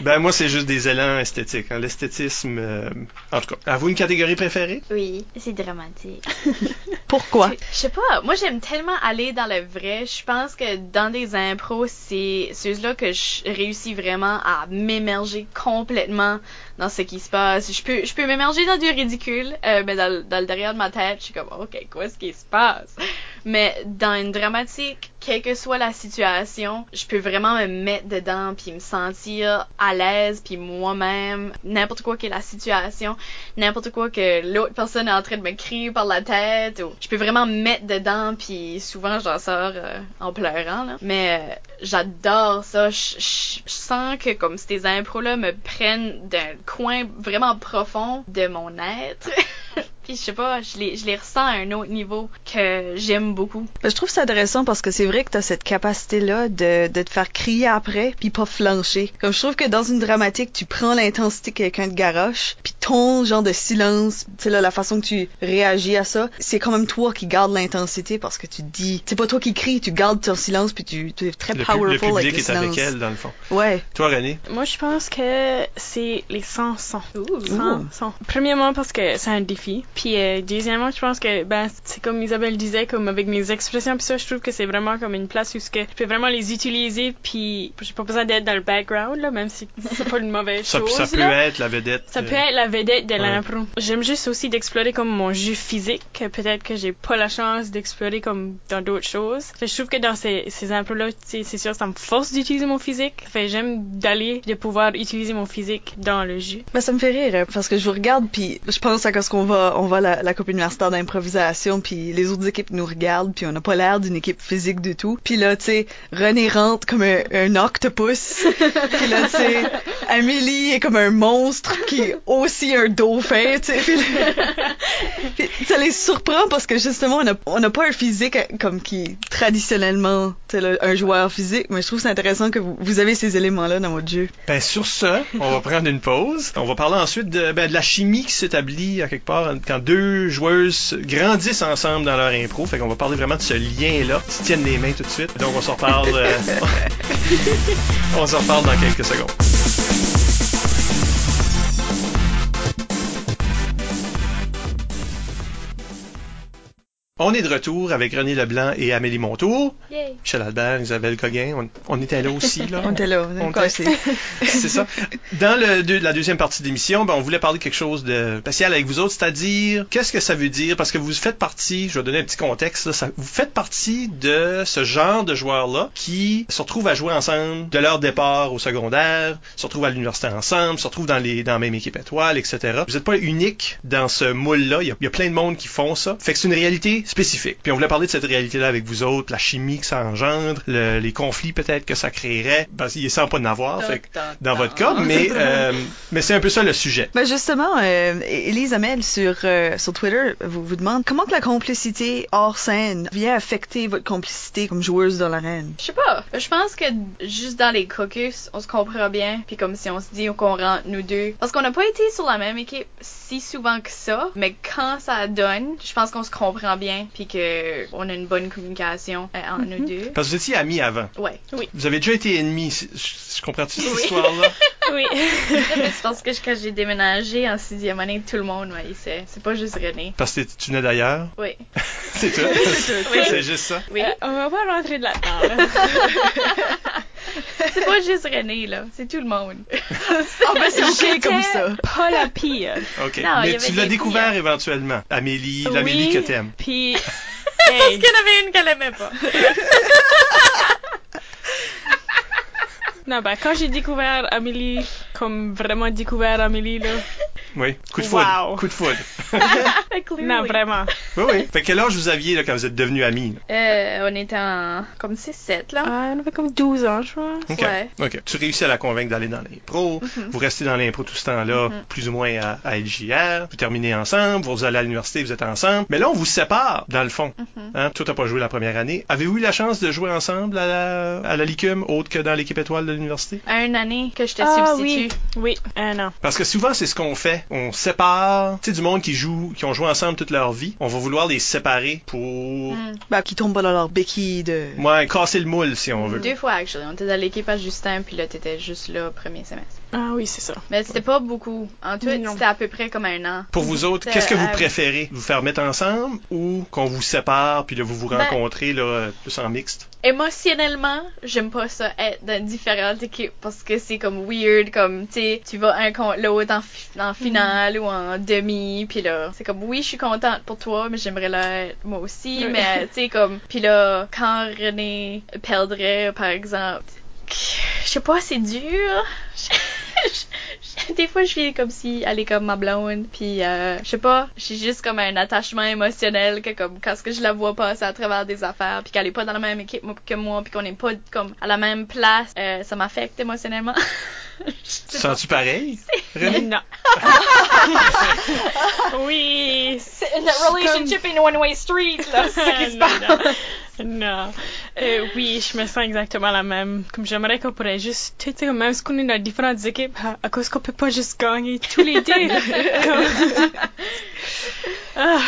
ben, moi, c'est juste des élans esthétiques. hein. L'esthétisme, euh, en tout cas. Avez-vous une catégorie préférée? Oui, c'est dramatique. Pourquoi? Je sais pas, moi j'aime tellement aller dans le vrai. Je pense que dans des impros, c'est ceux-là que je réussis vraiment à m'émerger complètement dans ce qui se passe? Je peux, je peux m'émerger dans du ridicule, euh, mais dans, dans le derrière de ma tête, je suis comme, ok, quoi est-ce qui se passe? Mais dans une dramatique, quelle que soit la situation, je peux vraiment me mettre dedans puis me sentir à l'aise puis moi-même, n'importe quoi que la situation, n'importe quoi que l'autre personne est en train de me crier par la tête ou je peux vraiment me mettre dedans puis souvent j'en sors euh, en pleurant là. Mais euh, j'adore ça, je, sens que comme ces impros là me prennent d'un coin vraiment profond de mon être. Puis je sais pas, je les, je les ressens à un autre niveau que j'aime beaucoup. Ben, je trouve ça intéressant parce que c'est vrai que t'as cette capacité-là de, de te faire crier après puis pas flancher. Comme je trouve que dans une dramatique, tu prends l'intensité que quelqu'un te garoche puis ton genre de silence, tu sais là, la façon que tu réagis à ça, c'est quand même toi qui gardes l'intensité parce que tu te dis, c'est pas toi qui cries, tu gardes ton silence puis tu, tu es très Le, pu- powerful le public avec le est avec silence. elle, dans le fond. Ouais. Toi, René? Moi, je pense que c'est les chansons. Ouh. Chansons. Premièrement, parce que c'est un défi. Puis, euh, deuxièmement, je pense que, ben, c'est comme Isabelle disait, comme avec mes expressions, puis ça, je trouve que c'est vraiment comme une place où ce que je peux vraiment les utiliser, puis j'ai pas besoin d'être dans le background, là, même si c'est pas une mauvaise Ça, chose. ça peut là. être la vedette. Ça euh, peut être la vedette de Ouais. l'impro. J'aime juste aussi d'explorer comme mon jeu physique. que Peut-être que j'ai pas la chance d'explorer comme dans d'autres choses. Fait, je trouve que dans ces, ces impros-là, tu sais, c'est sûr, ça me force d'utiliser mon physique. Fait, j'aime d'aller, de pouvoir utiliser mon physique dans le jeu. Ben, ça me fait rire euh, parce que je vous regarde puis je pense à ce qu'on va on va à la, la coupe universitaire d'improvisation puis les autres équipes nous regardent puis on n'a pas l'air d'une équipe physique du tout. Puis là tu sais René rentre comme un, un octopus. puis là tu sais Amélie est comme un monstre qui est aussi un dauphin, tu sais. Puis, ça les surprend parce que justement on on n'a pas un physique comme qui traditionnellement tu sais, un joueur physique, mais je trouve c'est intéressant que vous, vous avez ces éléments là dans votre jeu. Ben, sur ce, on va prendre une pause. On va parler ensuite de, ben, de la chimie qui s'établit à quelque part quand deux joueuses grandissent ensemble dans leur impro. Fait qu'on va parler vraiment de ce lien-là. Se tiennent les mains tout de suite. Donc, on s'en reparle. euh, on s'en reparle dans quelques secondes. On est de retour avec René Leblanc et Amélie Montour. Yay! Michel Albert, Isabelle Coguin, on, on était là aussi. Là. On était là, on. C'est ça. Dans le, deux- la deuxième partie de l'émission, ben, on voulait parler de quelque chose de spécial avec vous autres, c'est-à-dire qu'est-ce que ça veut dire, parce que vous faites partie, je vais donner un petit contexte, là, ça- vous faites partie de ce genre de joueurs-là qui se retrouvent à jouer ensemble de leur départ au secondaire, se retrouvent à l'université ensemble, se retrouvent dans, les, dans la même équipe étoile, etc. Vous n'êtes pas unique dans ce moule-là, il y, y a plein de monde qui font ça. Fait que c'est une réalité spécifique. Puis on voulait parler de cette réalité-là avec vous autres, la chimie que ça engendre, le- les conflits peut-être que ça créerait. Parce qu'il semble pas de n'avoir, fait que dans votre cas, mais, euh, mais c'est un peu ça le sujet. Ben justement, euh, Elise Amel sur, euh, sur Twitter vous, vous demande comment que la complicité hors scène vient affecter votre complicité comme joueuse dans l'arène? Je sais pas. Je pense que juste dans les caucus, on se comprend bien. Puis comme si on se dit qu'on rentre nous deux. Parce qu'on n'a pas été sur la même équipe si souvent que ça. Mais quand ça donne, je pense qu'on se comprend bien. Puis que on a une bonne communication euh, entre nous deux. Parce que vous étiez amis avant. Ouais. Vous avez déjà été ennemis. Je, je comprends-tu cette Oui. histoire-là? Oui. Mais c'est parce que quand j'ai déménagé en sixième année, tout le monde m'a haïssait. C'est pas juste René. Parce que tu venais d'ailleurs? Oui. C'est tout. Oui. C'est juste ça. Oui. Euh, on va pas rentrer de là-dedans. là. C'est pas juste René, là. C'est tout le monde. Ah ben c'est ok comme ça. Pas la pire. OK. Non, il y mais avait tu l'as des découvert éventuellement. Amélie, l'Amélie que t'aimes. Puis, Parce qu'il y en avait une qu'elle aimait pas. non, ben, quand j'ai découvert Amélie, comme vraiment découvert Amélie, là, Oui. Coup de foudre. Wow. Coup de foudre. Non, vraiment. Oui, oui. Fait que quel âge vous aviez là, quand vous êtes devenus amis? là? Euh, on était en comme 6-7 là. Ah, on avait comme 12 ans, je crois. OK. Ouais. OK. Tu réussis à la convaincre d'aller dans l'impro. Mhm. Vous restez dans l'impro tout ce temps-là, plus ou moins à, à LJR. Vous terminez ensemble. Vous allez à l'université, vous êtes ensemble. Mais là, on vous sépare, dans le fond. Mhm. Hein? Toi, t'as pas joué la première année. Avez-vous eu la chance de jouer ensemble à la, à la Licume, autre que dans l'équipe étoile de l'université? Un année que je te Ah substitue. oui, oui, un an. Parce que souvent, c'est ce qu'on fait. On sépare, tu sais, du monde qui joue, qui ont joué ensemble toute leur vie. On va vouloir les séparer pour, Mm. Ben, qui tombent pas dans leur béquille de... ouais, casser le moule, si on veut. Deux fois actually. On était dans l'équipe à Justin puis là t'étais juste là premier semestre. Ah oui, c'est ça. Mais c'était pas beaucoup. En tout, c'était à peu près comme un an. Pour vous autres, qu'est-ce que vous préférez? Vous faire mettre ensemble ou qu'on vous sépare puis là vous vous Ben- rencontrez là, plus en mixte? Émotionnellement, j'aime pas ça être dans différentes équipes parce que c'est comme weird, comme tu sais, tu vas un contre l'autre en, fi- en finale ou en demi, puis là, c'est comme oui, je suis contente pour toi, mais j'aimerais l'être moi aussi, Oui. mais tu sais comme, puis là, quand René perdrait par exemple, je sais pas, c'est dur. Des fois, je suis comme si elle est comme ma blonde, puis euh, je sais pas, j'ai juste comme un attachement émotionnel que comme quand ce que je la vois passer à travers des affaires, puis qu'elle est pas dans la même équipe que moi, puis qu'on n'est pas comme à la même place, euh, ça m'affecte émotionnellement. Sens-tu pareil? René? Non. oui. C'est une relationship in one way street là, c'est ça qui se passe. non. Euh, oui, je me sens exactement la même. Comme j'aimerais qu'on pourrait juste, tu sais, même si on est dans différentes équipes, à, à cause qu'on peut pas juste gagner tous les deux. Comme- ah.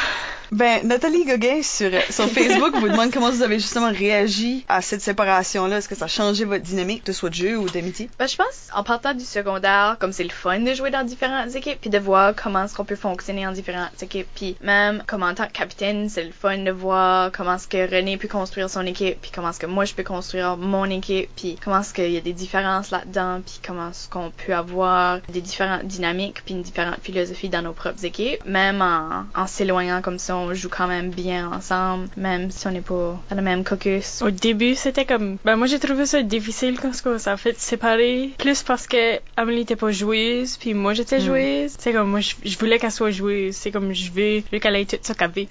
Ben, Nathalie Gauguin sur, sur Facebook vous demande comment vous avez justement réagi à cette séparation-là. Est-ce que ça a changé votre dynamique de soit de jeu ou d'amitié? Ben, je pense, en partant du secondaire, comme c'est le fun de jouer dans différentes équipes, puis de voir comment est-ce qu'on peut fonctionner en différentes équipes, puis même comme en tant que capitaine, c'est le fun de voir comment est-ce que René peut construire son équipe, puis comment est-ce que moi je peux construire mon équipe, puis comment est-ce qu'il y a des différences là-dedans, puis comment est-ce qu'on peut avoir des différentes dynamiques, puis une différente philosophie dans nos propres équipes, même en, en s'éloignant comme ça, on joue quand même bien ensemble, même si on n'est pas dans le même caucus. Au début, c'était comme, ben moi j'ai trouvé ça difficile quand on s'est fait séparer, plus parce que Amélie était pas joueuse, puis moi j'étais Mm. joueuse. C'est comme moi je, je voulais qu'elle soit joueuse, c'est comme je veux, je veux qu'elle ait tout ça qu'elle veut.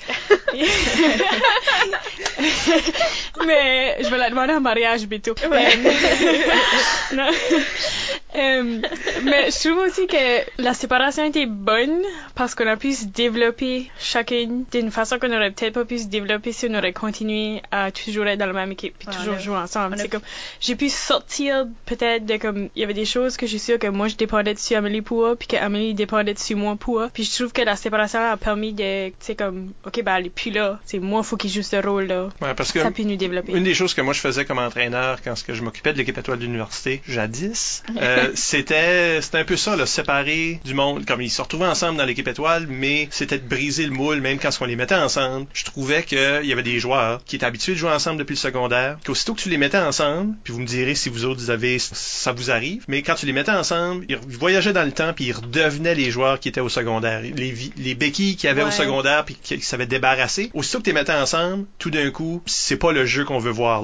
Mais je vais la demander en mariage bientôt. Euh, non. Euh, mais je trouve aussi que la séparation était bonne parce qu'on a pu se développer chacune d'une façon qu'on aurait peut-être pas pu se développer si on aurait continué à toujours être dans la même équipe puis Ouais, toujours a- jouer ensemble. a- C'est comme j'ai pu sortir peut-être de comme il y avait des choses que je suis sûre que moi je dépendais dessus Amélie pour puis qu'Amélie dépendait dessus moi pour puis je trouve que la séparation a permis de tu sais comme ok ben elle est plus là. C'est moi faut qu'il joue ce rôle là Ouais, parce que ça peut nous développer. Une des choses que moi je faisais comme entraîneur quand ce que je m'occupais de l'équipe étoile de l'université, jadis, euh, c'était c'était un peu ça, là, séparer du monde. Comme ils se retrouvaient ensemble dans l'équipe étoile, mais c'était de briser le moule, même quand on les mettait ensemble. Je trouvais qu'il y avait des joueurs qui étaient habitués de jouer ensemble depuis le secondaire, qu'aussitôt que tu les mettais ensemble, puis vous me direz si vous autres vous avez ça vous arrive, mais quand tu les mettais ensemble, ils voyageaient dans le temps puis ils redevenaient les joueurs qui étaient au secondaire. Les, béquilles qu'il y avait au Ouais. secondaire puis qui, qui savaient débarrasser. Aussitôt que tu les mettais ensemble, tout d'un coup, c'est pas le jeu qu'on veut voir.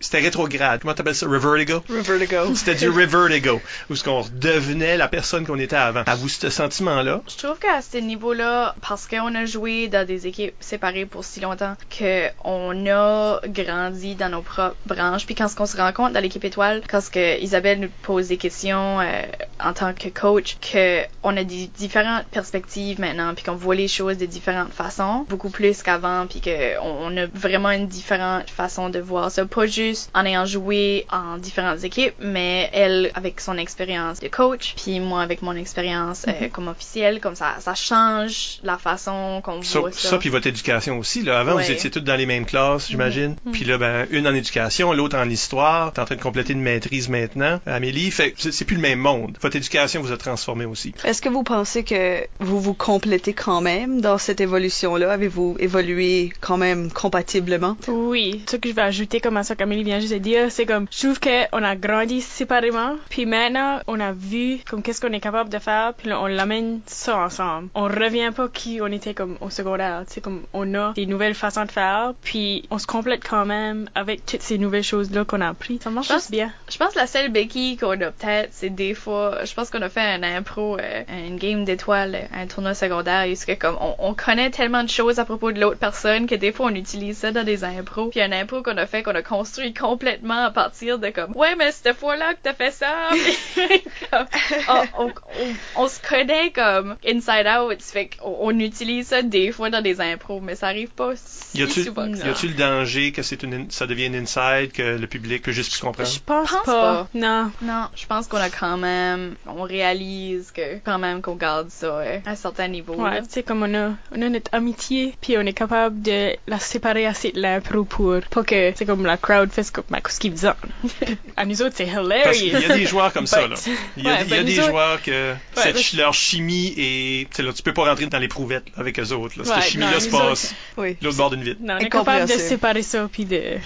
C'était rétrograde. Comment t'appelles ça? Revertigo? Revertigo. C'était du Revertigo. Où ce qu'on redevenait la personne qu'on était avant. À vous ce sentiment-là? Je trouve qu'à ce niveau-là, parce qu'on a joué dans des équipes séparées pour si longtemps, que on a grandi dans nos propres branches. Puis quand on se rencontre dans l'équipe étoile, quand ce que Isabelle nous pose des questions euh, en tant que coach, que on a des différentes perspectives maintenant, puis qu'on voit les choses de différentes façons, beaucoup plus qu'avant, puis que on, a vraiment une différente façon de voir ça, pas juste en ayant joué en différentes équipes, mais elle avec son expérience de coach, puis moi avec mon expérience euh, comme officielle, comme ça, ça change la façon qu'on Ça, ça. ça, puis votre éducation aussi. Là. Avant, Ouais. vous étiez toutes dans les mêmes classes, j'imagine. Puis là, ben, une en éducation, l'autre en histoire. T'es en train de compléter une maîtrise maintenant. Amélie, fait c'est plus le même monde. Votre éducation vous a transformé aussi. Est-ce que vous pensez que vous vous complétez quand même dans cette évolution-là? Avez-vous évolué quand même compatiblement? Oui, ce que je vais ajouter comme à ça qu'Amélie vient juste de dire, c'est comme, je trouve qu'on a grandi séparément, puis maintenant, on a vu comme qu'est-ce qu'on est capable de faire, puis là, on l'amène ça ensemble. On revient pas qui on était comme au secondaire, tu sais, comme on a des nouvelles façons de faire, puis on se complète quand même avec toutes ces nouvelles choses-là qu'on a appris. Ça marche pense- bien. Je pense que la seule béquille qu'on a peut-être, c'est des fois, je pense qu'on a fait un impro, euh, une game d'étoiles, euh, un tournoi secondaire, ce que comme on, on connaît tellement de choses à propos de l'autre personne que des fois on utilise ça dans des impros. Puis un impro qu'on a fait, qu'on a construit complètement à partir de comme, ouais mais cette fois-là que t'as fait ça, comme, on, on, on- on se connaît comme inside out, fait qu'on on utilise ça des fois dans des impros, mais ça arrive pas si Y a-tu souvent que ça. y a-tu le danger que c'est une, ça devienne une inside, que le public peut juste plus comprendre? Je pense, pense pas. pas. Non. Non, je pense qu'on a quand même, on réalise que quand même qu'on garde ça à un certain niveau. Ouais, tu sais, comme on a, on a notre amitié, puis on est capable de la séparer assez de l'impro pour pas que, c'est comme la crowd fasse comme, qu'est-ce qu'ils faisaient. à nous autres, c'est Parce qu'il y hilarious. a des joueurs comme ça, là. Il y a, Ouais, il y a des autres- joueurs que cette ben, ch- leur chimie est, tu sais, là, tu peux pas rentrer dans les prouvettes là, avec eux autres. Là. Cette Ouais, chimie-là se passe Oui. de l'autre bord d'une vitre. Non, on est capable de séparer ça, puis de.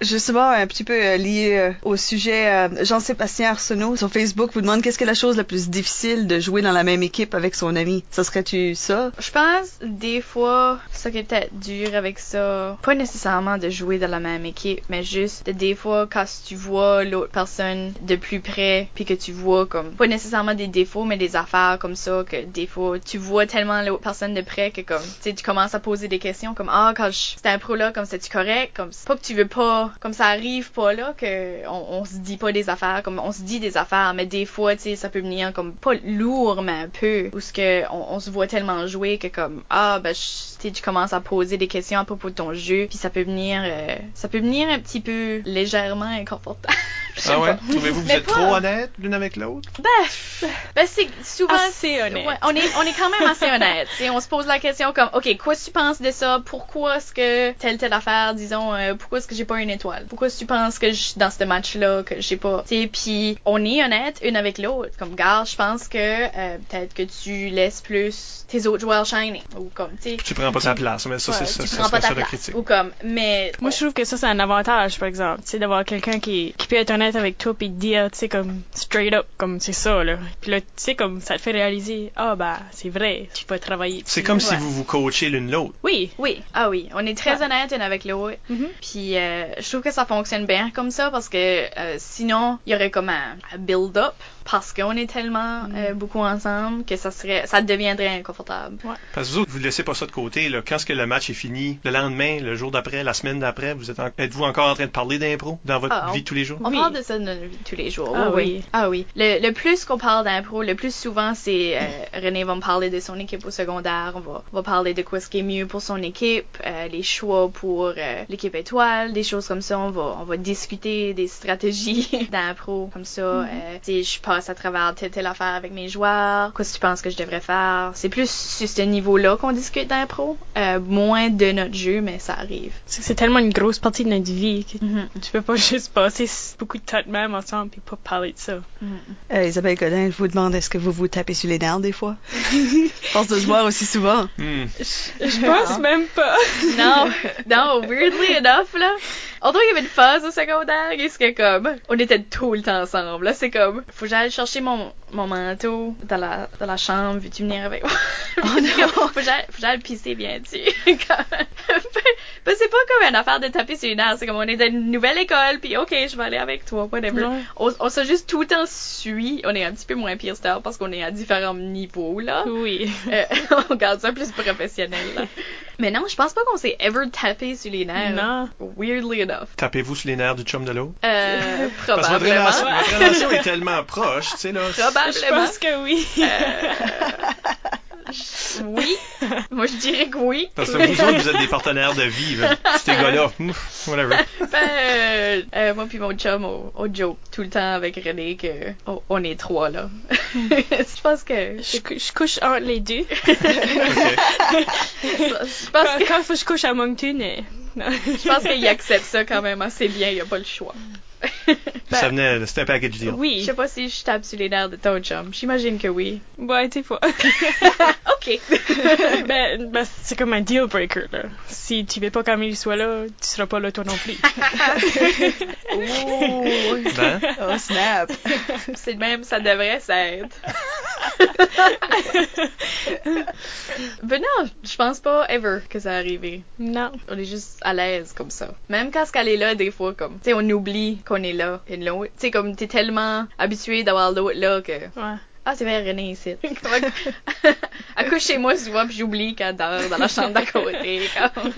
Justement, un petit peu euh, lié euh, au sujet, euh, Jean-Sébastien Arsenault sur Facebook vous demande qu'est-ce que est la chose la plus difficile de jouer dans la même équipe avec son ami. Ça serait-tu ça? Je pense des fois, ce qui est peut-être dur avec ça, pas nécessairement de jouer dans la même équipe, mais juste de des fois quand tu vois l'autre personne de plus près, puis que tu vois comme pas nécessairement des défauts, mais des affaires comme ça que des fois tu vois tellement l'autre personne de près que comme tu sais tu commences à poser des questions comme ah quand je c'était un pro là comme c'est tu correct comme c'est pas que tu veux pas comme ça arrive pas là que on, on se dit pas des affaires comme on se dit des affaires mais des fois tu sais ça peut venir comme pas lourd mais un peu où ce que on, on se voit tellement jouer que comme ah ben tu sais, tu commences à poser des questions à propos de ton jeu puis ça peut venir euh, ça peut venir un petit peu légèrement inconfortable Ah ouais? pas. Trouvez-vous que vous êtes pas- trop honnête l'une avec l'autre? ben, ben c'est souvent Assez honnête. Ouais, on est on est quand même assez honnête. Tu sais, on se pose la question comme OK, quoi tu penses de ça? Pourquoi est-ce que telle telle affaire, disons euh, pourquoi est-ce que j'ai pas une étoile Pourquoi que tu penses que je, dans ce match là que j'ai pas Tu sais, puis on est honnête une avec l'autre. Comme gars, je pense que euh, peut-être que tu laisses plus tes autres joueurs shiner ou comme tu sais Tu prends pas ta place, mais ça, ouais, c'est ça, tu ça prends pas ta ça la place critique. ou comme mais Moi, je trouve que ça, c'est un avantage, par exemple. Tu sais, d'avoir quelqu'un qui, qui peut être honnête avec toi puis te dire, tu sais, comme, straight up, comme c'est ça, là. Puis là, tu sais, comme, ça te fait réaliser, ah, bah, c'est vrai, tu peux travailler. C'est comme si vous vous coachez l'une l'autre. Oui. Oui, ah oui, on est très Ouais. honnête une avec l'autre. Mhm. Puis euh, je trouve que ça fonctionne bien comme ça parce que euh, sinon il y aurait comme un, un build-up parce qu'on est tellement euh, beaucoup ensemble que ça serait, ça deviendrait inconfortable. Parce que vous autres, vous laissez pas ça de côté. Là. Quand est-ce que le match est fini, le lendemain, le jour d'après, la semaine d'après, vous êtes en- êtes-vous encore en train de parler d'impro dans votre Ah, on- vie de tous les jours? On Oui. parle de ça dans notre vie de tous les jours. Ah oui, oui. Ah oui. Le, le plus qu'on parle d'impro, le plus souvent, c'est euh, René va me parler de son équipe au secondaire. On va, on va parler de quoi ce qui est mieux pour son équipe, euh, les choix pour euh, l'équipe étoile, des choses comme ça. On va, on va discuter des stratégies d'impro comme ça. Tu sais, je passe à travers telle, telle affaire avec mes joueurs. Qu'est-ce que tu penses que je devrais faire? C'est plus sur ce niveau-là qu'on discute d'impro. Euh, moins de notre jeu, mais ça arrive. C'est tellement une grosse partie de notre vie que Mhm. tu peux pas juste passer beaucoup de temps de même ensemble puis pas parler de ça. Euh, Isabelle Godin, je vous demande est-ce que vous vous tapez sur les nerfs des fois? Force de se voir aussi souvent. Hmm. Je pense même pas. Non, non, weirdly enough, là. Dirait qu'il y avait une phase au secondaire, qu'est-ce que comme, on était tout le temps ensemble, là, c'est comme, faut que j'aille chercher mon, mon manteau dans la, dans la chambre, veux-tu venir avec moi? oh non! Faut que j'aille, pisser bien dessus. Comme- Ben, c'est pas comme une affaire de taper sur les nerfs. C'est comme on est dans une nouvelle école, puis ok, je vais aller avec toi, whatever. Ouais. On, on se juste tout le temps suit. On est un petit peu moins pire star parce qu'on est à différents niveaux, là. Oui. Euh, on garde ça plus professionnel, là. Mais non, je pense pas qu'on s'est ever tapé sur les nerfs. Non. Weirdly enough. Tapez-vous sur les nerfs du chum de l'autre? Euh, Parce que votre probablement. relation, votre relation est tellement proche, tu sais, là. Probablement. pense que oui. Oui. Moi, je dirais que oui. Parce que vous autres, vous êtes des partenaires de vie. Ces gars-là, whatever. Ben, euh, euh, moi puis mon chum, on, on joke tout le temps avec René que on, on est trois, là. je pense que... Je, cou- je couche entre les deux. Je pense Quand, que... quand faut que je couche à Moncton, euh. Je pense qu'il accepte ça quand même assez bien, il a pas le choix. Ça venait, c'était un package deal. Je Oui. sais pas si je tape sur les nerfs de ton chum. J'imagine que oui. Ouais, des fois. Ok. ben, ben, c'est comme un deal breaker, là. Si tu veux pas qu'Amélie soit là, tu seras pas là toi non plus. Oh, Ben, oh snap. C'est de même, ça devrait s'être. ben non, je pense pas ever que ça arrivé. non. On est juste à l'aise comme ça. Même quand ce qu'elle est là, des fois, comme, tu sais, on oublie qu'on est là. Tu sais, comme, t'es tellement habitué d'avoir l'autre là que, Ouais. Ah, c'est vrai, René ici. Elle couche chez moi souvent, puis j'oublie qu'elle dort dans la chambre d'à côté. comme.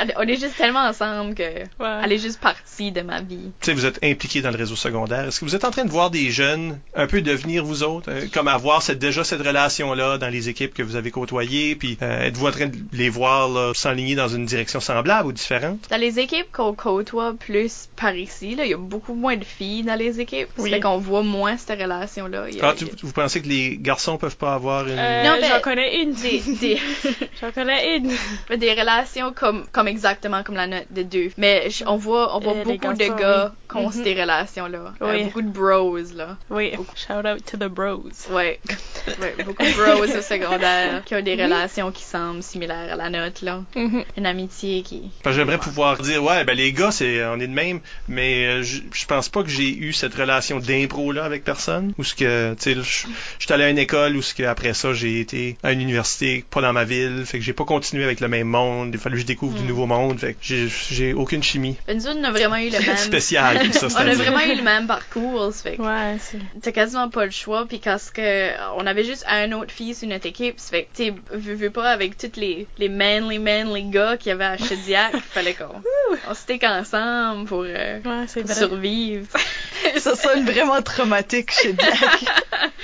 Elle- on est juste tellement ensemble que, Ouais. elle est juste partie de ma vie. tu sais, vous êtes impliqués dans le réseau secondaire. Est-ce que vous êtes en train de voir des jeunes un peu devenir vous autres, euh, comme avoir cette, déjà cette relation-là dans les équipes que vous avez côtoyées, puis euh, êtes-vous en train de les voir là, s'enligner dans une direction semblable ou différente? Dans les équipes qu'on côtoie plus par ici, là, il y a beaucoup moins de filles dans les équipes. Oui. Ça fait qu'on voit moins cette relation-là. Il y a- Ah, tu- vous pensez que les garçons peuvent pas avoir une... Euh, Non, mais- J'en connais une. des, des, J'en connais une. des relations comme, comme exactement comme la note de deux. Mais je- on voit, on voit Euh, les beaucoup de garçons, gars oui. qui ont Mhm. ces relations-là. Euh, Oui. beaucoup de bros, là. Oui. Shout out to the bros. Ouais. Ouais, beaucoup de bros au secondaire qui ont des relations qui semblent similaires à la nôtre, là. Mhm. Une amitié qui... J'aimerais pouvoir dire ouais ben les gars c'est on est de même mais euh, je pense pas que j'ai eu cette relation d'impro là avec personne ou ce que tu sais je suis allé à une école où ce que après ça j'ai été à une université pas dans ma ville. Fait que j'ai pas continué avec le même monde. Il a fallu que je découvre du Mm. nouveau monde. Fait que j'ai aucune chimie. Autres, on a vraiment eu le même... spéciale puis ça On a vraiment eu le même parcours, ça fait que Ouais, c'est. t'as quasiment pas le choix. Puis parce que on avait juste un autre fille sur notre équipe ça fait que tu sais veux, veux pas avec toutes les les manly manly gars qu'il y avait à Chediac fallait qu'on on stick ensemble pour, euh, Ouais, pour survivre. Ça sonne vraiment traumatique chez Jack.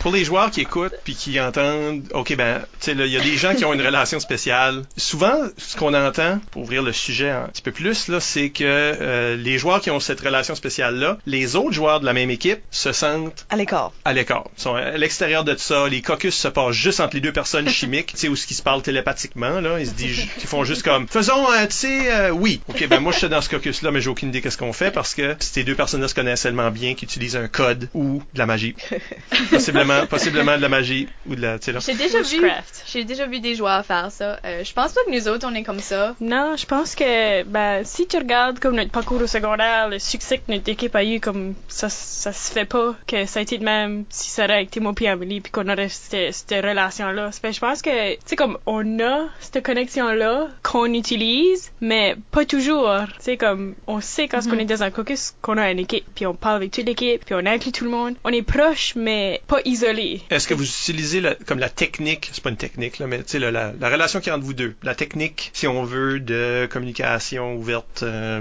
Pour les joueurs qui écoutent puis qui entendent, ok ben, tu sais, il y a des gens qui ont une relation spéciale. Souvent, ce qu'on entend, pour ouvrir le sujet un petit peu plus, là, c'est que euh, les joueurs qui ont cette relation spéciale-là, les autres joueurs de la même équipe se sentent À l'écart. à l'écart. Ils sont à l'extérieur de ça. Les caucus se passent juste entre les deux personnes chimiques, tu sais, où ce qui se parle télépathiquement, là. Ils se disent, ils font juste comme, faisons, euh, tu sais, euh, oui. Ok, ben moi, je suis dans ce caucus-là, mais j'ai aucune idée qu'est-ce qu'on fait parce que ces deux personnes-là se connaissent tellement bien qu'ils utilisent un code ou de la magie. Possiblement, possiblement de la magie ou de la, tu sais, là. j'ai déjà vu j'ai déjà vu des joueurs faire ça Euh, je pense pas que nous autres on est comme ça Non, je pense que ben si tu regardes comme notre parcours au secondaire, le succès que notre équipe a eu, comme ça, ça se fait pas que ça a été de même si ça aurait été moi puis Amélie puis qu'on aurait cette, cette relation-là. Ça fait, je pense que tu sais comme on a cette connexion-là qu'on utilise, mais pas toujours. Tu sais comme on sait quand on est dans un caucus qu'on a une équipe puis on parle avec toute l'équipe puis on inclut tout le monde. On est proche mais pas isolé. Est-ce que vous utilisez comme la technique, c'est pas une technique, là, mais la, la, la relation qui est entre vous deux, la technique, si on veut, de communication ouverte, euh,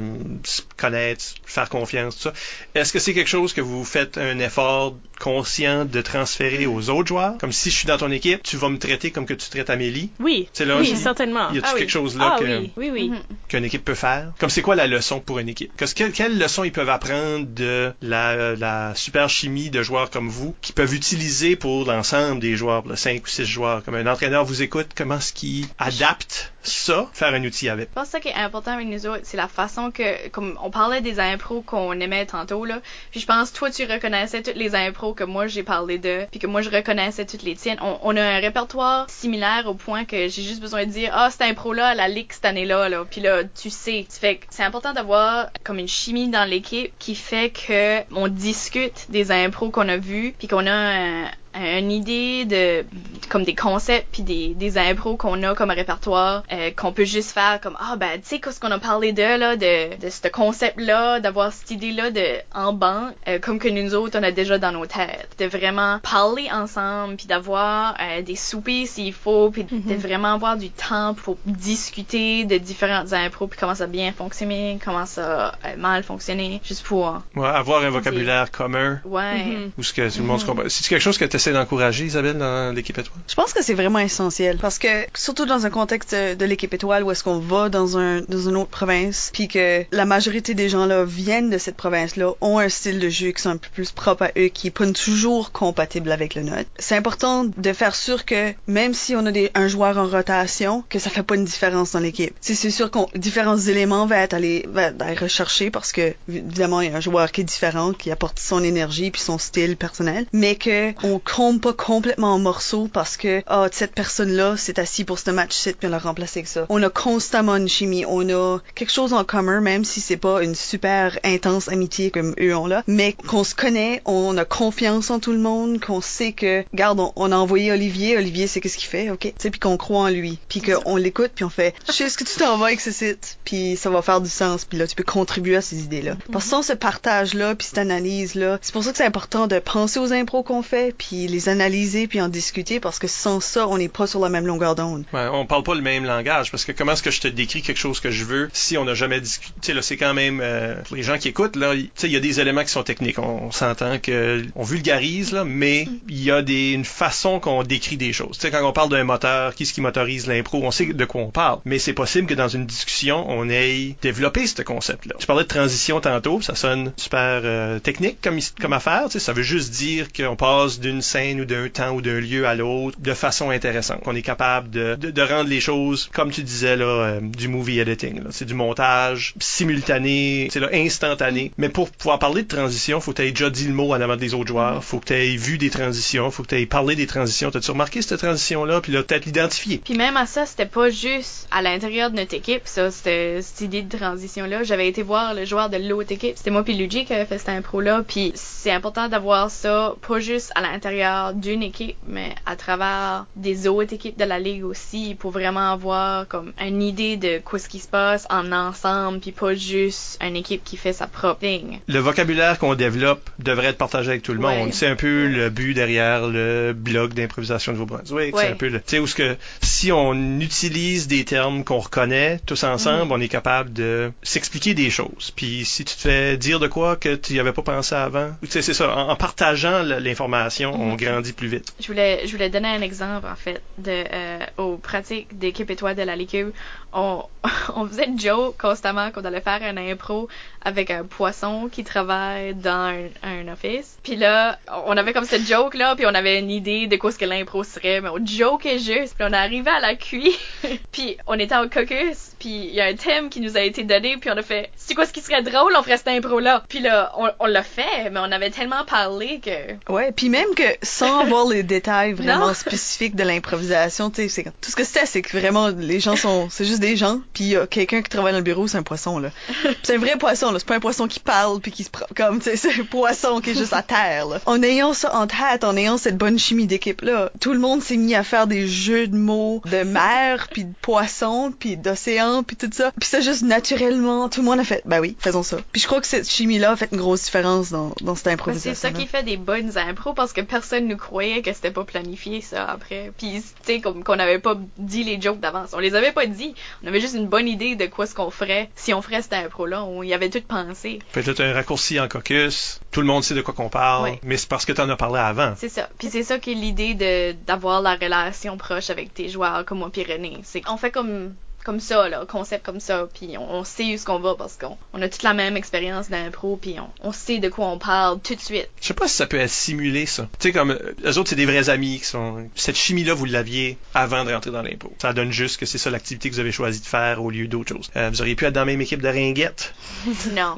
connaître, faire confiance, tout ça, est-ce que c'est quelque chose que vous faites un effort conscient de transférer aux autres joueurs? Comme si je suis dans ton équipe, tu vas me traiter comme que tu traites Amélie? Oui, C'est là, oui, certainement. Y a-tu Ah oui. quelque chose là Ah que- oui, oui, oui. Mhm. qu'une équipe peut faire? Comme c'est quoi la leçon pour une équipe? Qu'est-ce que, quelle leçon ils peuvent apprendre de la, la super chimie de joueurs comme vous qui peuvent utiliser pour l'ensemble des joueurs, le 5 ou 6 joueurs? Comme un entraîneur vous écoute, comment est-ce qu'il adapte ça, faire un outil avec? Je pense que ce qui est important avec nous autres, c'est la façon que, comme on parlait des impros qu'on aimait tantôt, là, puis je pense, toi, tu reconnaissais toutes les impros que moi j'ai parlé de, puis que moi je reconnaissais toutes les tiennes. On, a un répertoire similaire au point que j'ai juste besoin de dire, ah, cette impro-là, elle a leak cette année-là, là, puis là, tu sais. Fait c'est important d'avoir comme une chimie dans l'équipe qui fait que on discute des impros qu'on a vus, puis qu'on a un, une idée de comme des concepts puis des, des impros qu'on a comme répertoire euh, qu'on peut juste faire comme ah ben tu sais qu'est-ce qu'on a parlé de là de, de ce concept là d'avoir cette idée là de en banque euh, comme que nous autres on a déjà dans nos têtes de vraiment parler ensemble puis d'avoir euh, des soupers s'il faut puis de vraiment avoir du temps pour discuter de différentes impros puis comment ça a bien fonctionné comment ça a mal fonctionné juste pour Ouais, avoir un vocabulaire commun. ouais Mhm. Ou ce que tout le monde se comprend. C'est quelque chose que tu d'encourager, Isabelle, dans l'équipe étoile? Je pense que c'est vraiment essentiel parce que surtout dans un contexte de l'équipe étoile où est-ce qu'on va dans un dans une autre province puis que la majorité des gens là viennent de cette province là ont un style de jeu qui sont un peu plus propre à eux qui est pas toujours compatible avec le nôtre. C'est important de faire sûr que même si on a un joueur en rotation que ça fait pas une différence dans l'équipe. C'est sûr qu'on différents éléments allés va être aller rechercher parce que évidemment il y a un joueur qui est différent qui apporte son énergie puis son style personnel mais que on compte pas complètement en morceaux parce que ah cette personne là s'est assis pour ce match ci puis on l'a remplacé avec ça. On a constamment une chimie, on a quelque chose en commun même si c'est pas une super intense amitié comme eux ont là, mais qu'on se connaît, on a confiance en tout le monde, qu'on sait que regarde on, on a envoyé Olivier, Olivier c'est qu'est-ce qu'il fait, ok, tu sais puis qu'on croit en lui, puis qu'on l'écoute puis on fait je sais ce que tu t'en vas avec ce site, puis ça va faire du sens, puis là tu peux contribuer à ces idées là. Parce que sans ce partage là puis cette analyse là, c'est pour ça que c'est important de penser aux impros qu'on fait puis les analyser puis en discuter parce que sans ça on n'est pas sur la même longueur d'onde. Ouais, on parle pas le même langage parce que comment est-ce que je te décris quelque chose que je veux si on n'a jamais discuté? Là c'est quand même euh, pour les gens qui écoutent là il- y a des éléments qui sont techniques. On, s'entend que on vulgarise là mais il y a des une façon qu'on décrit des choses. Tu quand on parle d'un moteur qui ce qui motorise l'impro on sait de quoi on parle. Mais c'est possible que dans une discussion on ait développé ce concept là tu parlais de transition tantôt ça sonne super euh, technique comme comme affaire ça veut juste dire qu'on passe d'une scène ou d'un temps ou d'un lieu à l'autre de façon intéressante. Qu'on est capable de, de, rendre les choses comme tu disais là euh, du movie editing c'est du montage simultané c'est là instantané. Mais pour pouvoir parler de transition faut que tu aies déjà dit le mot en avant des autres joueurs. Faut que tu aies vu des transitions. Faut que tu aies parlé des transitions. T'as-tu remarqué cette transition là puis là peut-être l'identifier. Puis même à ça, c'était pas juste à l'intérieur de notre équipe, ça, c'était cette idée de transition-là. J'avais été voir le joueur de l'autre équipe. C'était moi puis Luigi qui avait fait cette impro-là. Puis c'est important d'avoir ça, pas juste à l'intérieur d'une équipe, mais à travers des autres équipes de la ligue aussi, pour vraiment avoir comme une idée de quoi ce qui se passe en ensemble, puis pas juste une équipe qui fait sa propre ligne. le vocabulaire qu'on développe devrait être partagé avec tout le monde. C'est un peu le but derrière le blog d'improvisation de Nouveau-Brunswick. Ouais. C'est un peu le, tu sais, où ce que, si on utilise des termes qu'on reconnaît tous ensemble, Mhm. on est capable de s'expliquer des choses. Puis si tu te fais dire de quoi que tu n'y avais pas pensé avant, tu sais, c'est ça. En, en partageant l'information, on grandit plus vite. Je voulais, je voulais donner un exemple, en fait, de, euh, aux pratiques d'équipe étoile de la Ligue. On, on faisait une joke constamment qu'on allait faire un impro avec un poisson qui travaille dans un, un office. Puis là, on avait comme cette joke-là, puis on avait une idée de quoi ce que l'impro serait, mais on jokeait juste. Puis on est arrivé à la cuit, puis on était en caucus, puis il y a un thème qui nous a été donné, puis on a fait, c'est quoi ce qui serait drôle, on ferait cette impro-là? Puis là, on, on l'a fait, mais on avait tellement parlé que... Ouais, puis même que sans voir les détails vraiment Non. spécifiques de l'improvisation, tu sais, tout ce que c'était, c'est que vraiment les gens sont, c'est juste des gens, puis a quelqu'un qui travaille dans le bureau, c'est un poisson là. C'est un vrai poisson là, c'est pas un poisson qui parle puis qui se comme, tu sais, c'est un poisson qui est juste à terre là. En ayant ça en tête, en ayant cette bonne chimie d'équipe là, tout le monde s'est mis à faire des jeux de mots de mer puis de poisson puis d'océan puis tout ça. Puis c'est juste naturellement, tout le monde a fait, bah oui, faisons ça. Puis je crois que cette chimie là a fait une grosse différence dans dans cette Ben, improvisation. c'est ça qui fait des bonnes impros parce que personne nous croyait que c'était pas planifié ça après. Puis tu sais comme qu'on n'avait pas dit les jokes d'avance. On les avait pas dit. On avait juste une bonne idée de quoi ce qu'on ferait si on ferait cette impro là. On y avait tout pensé. T'as un raccourci en caucus. Tout le monde sait de quoi qu'on parle. Mais c'est parce que t'en as parlé avant. C'est ça. Puis c'est ça qui est l'idée de d'avoir la relation proche avec tes joueurs comme moi René. C'est on fait comme comme ça là, concept comme ça, puis on, on sait où ce qu'on va parce qu'on on a toute la même expérience d'impro, puis on, on sait de quoi on parle tout de suite. Je sais pas si ça peut être simulé, ça. Tu sais, comme, euh, eux autres, c'est des vrais amis qui sont... Cette chimie-là, vous l'aviez avant de rentrer dans l'impôt. Ça donne juste que c'est ça l'activité que vous avez choisi de faire au lieu d'autre chose. Euh, vous auriez pu être dans la même équipe de ringuettes. non.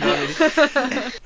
Non,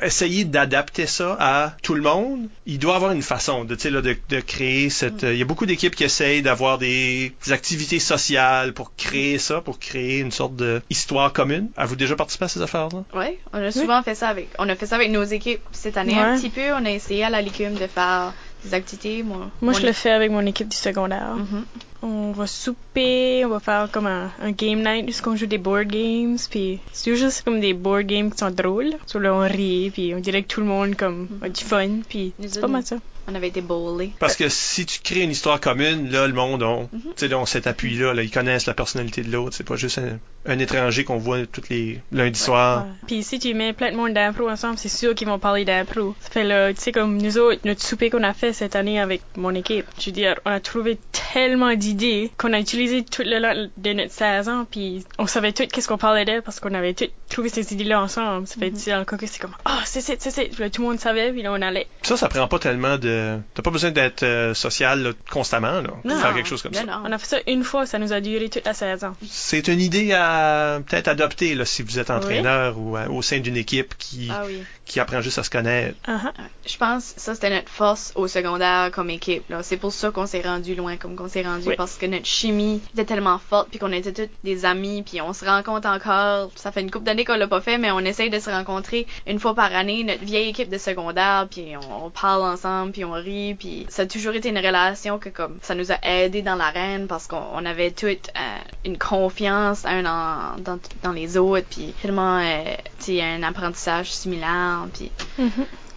Essayez d'adapter ça à tout le monde. Il doit avoir une façon de, là, de, de créer cette... euh, Il y a beaucoup d'équipes qui essayent d'avoir des activités sociales social pour créer ça, pour créer une sorte de histoire commune. Avez-vous déjà participé à ces affaires-là? Ouais, on a souvent fait ça avec, on a fait ça avec nos équipes cette année un petit peu. On a essayé à la Licume de faire des activités. Moi, Moi, je le fais avec mon équipe du secondaire. Mhm. On va souper, on va faire comme un, un game night où on joue des board games, puis c'est toujours juste comme des board games qui sont drôles. Sur là, on rit, puis on dirait que tout le monde comme a du fun, puis c'est pas mal ça. On avait été bowlés. Parce que si tu crées une histoire commune, là, le monde, on, tu sais, là, on cet appui-là, là, ils connaissent la personnalité de l'autre. C'est pas juste un, un étranger qu'on voit tous les lundis soirs. Ouais. Puis si tu mets plein de monde d'impro ensemble, c'est sûr qu'ils vont parler d'impro. Ça fait là, tu sais, comme nous autres, notre souper qu'on a fait cette année avec mon équipe, je veux dire, on a trouvé tellement d'idées qu'on a utilisé tout le long de notre saison, puis on savait tout qu'est-ce qu'on parlait d'elle parce qu'on avait tout trouvé ces idées-là ensemble. Ça fait, tu sais, encore que c'est comme, ah, c'est c'est c'est c'est. Puis là, tout le monde savait, puis là, on allait. Ça, ça prend pas tellement de. T'as pas besoin d'être euh, social là, constamment, là, pour Non. faire quelque chose comme Non, ça. non. On a fait ça une fois, ça nous a duré toute la saison. C'est une idée à peut-être adopter là, si vous êtes entraîneur ou euh, au sein d'une équipe qui, Ah oui. qui apprend juste à se connaître. Uh-huh. Je pense que ça c'était notre force au secondaire comme équipe. C'est pour ça qu'on s'est rendu loin comme qu'on s'est rendu Oui. Parce que notre chimie était tellement forte puis qu'on était tous des amis puis on se rencontre encore. Ça fait une couple d'années qu'on l'a pas fait mais on essaye de se rencontrer une fois par année notre vieille équipe de secondaire puis on, on parle ensemble puis on rit puis ça a toujours été une relation que comme ça nous a aidé dans l'arène parce qu'on on avait toute euh, une confiance un en, dans, dans les autres puis tellement euh, tu sais, un apprentissage similaire puis Mhm.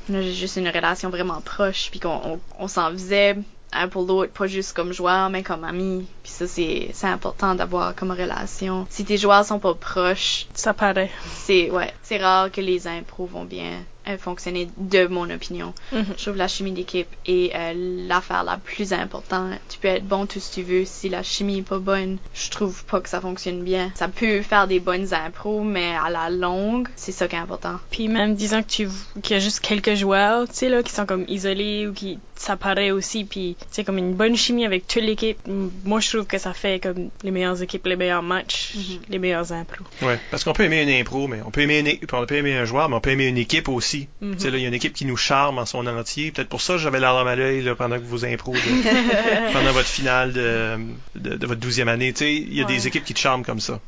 on a juste une relation vraiment proche, puis qu'on on, on s'en faisait un pour l'autre, pas juste comme joueur, mais comme ami. Puis ça, c'est c'est important d'avoir comme relation. Si tes joueurs sont pas proches, Ça paraît. c'est ouais, c'est rare que les impros vont bien fonctionner, de mon opinion. Mhm. Je trouve la chimie d'équipe est euh, l'affaire la plus importante. Tu peux être bon tout ce que tu veux. Si la chimie est pas bonne, je trouve pas que ça fonctionne bien. Ça peut faire des bonnes impros, mais à la longue, c'est ça qui est important. Puis même disant que tu qu'il y a juste quelques joueurs, tu sais là, qui sont comme isolés ou qui ça paraît aussi, puis sais comme une bonne chimie avec toute l'équipe. Moi je trouve que ça fait comme les meilleures équipes, les meilleurs matchs, Mhm. les meilleurs impros. Ouais, parce qu'on peut aimer une impro, mais on peut aimer une, on peut aimer un joueur, mais on peut aimer une équipe aussi. Mhm. Là, il y a une équipe qui nous charme en son entier. Peut-être pour ça j'avais la larme à l'œil pendant que vous impro, de- pendant votre finale de, de, de votre douzième année. Il y a Ouais. des équipes qui te charment comme ça.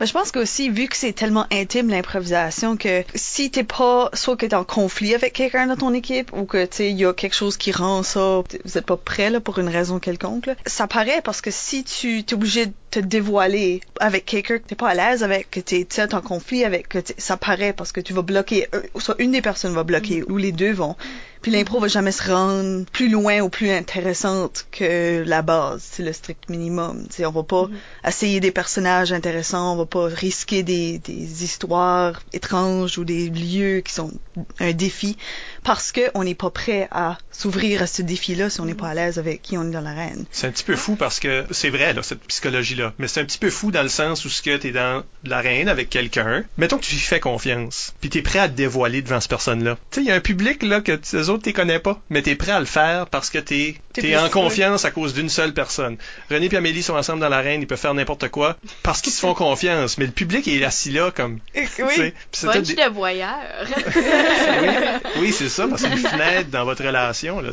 Ben, je pense qu'aussi, vu que c'est tellement intime l'improvisation, que si t'es pas, soit que t'es en conflit avec quelqu'un dans ton équipe, ou que il y a quelque chose qui rend ça, vous êtes pas prêt là, pour une raison quelconque, là, ça paraît parce que si tu t'es obligé de te dévoiler avec quelqu'un que t'es pas à l'aise avec, que t'es tu sais, en conflit avec, que ça paraît parce que tu vas bloquer, soit une des personnes va bloquer, ou les deux vont. Puis l'impro va jamais se rendre plus loin ou plus intéressante que la base, c'est le strict minimum. Tu sais, on va pas essayer des personnages intéressants, on va pas risquer des, des histoires étranges ou des lieux qui sont un défi parce que on n'est pas prêt à s'ouvrir à ce défi-là si on n'est pas à l'aise avec qui on est dans l'arène. C'est un petit peu fou parce que c'est vrai, là, cette psychologie-là. Mais c'est un petit peu fou dans le sens où ce que t'es dans l'arène avec quelqu'un. Mettons que tu lui fais confiance. Puis t'es prêt à te dévoiler devant cette personne-là. Tu sais, il y a un public, là, que eux autres t'es connais pas. Mais t'es prêt à le faire parce que t'es, T'es t'es plus en sûr. confiance à cause d'une seule personne. René et Amélie sont ensemble dans l'arène, ils peuvent faire n'importe quoi parce qu'ils se font confiance. Mais le public est assis là comme, tu sais. Puis c'est des- de voyeur. Oui, c'est ça, parce que c'est une fenêtre dans votre relation, là.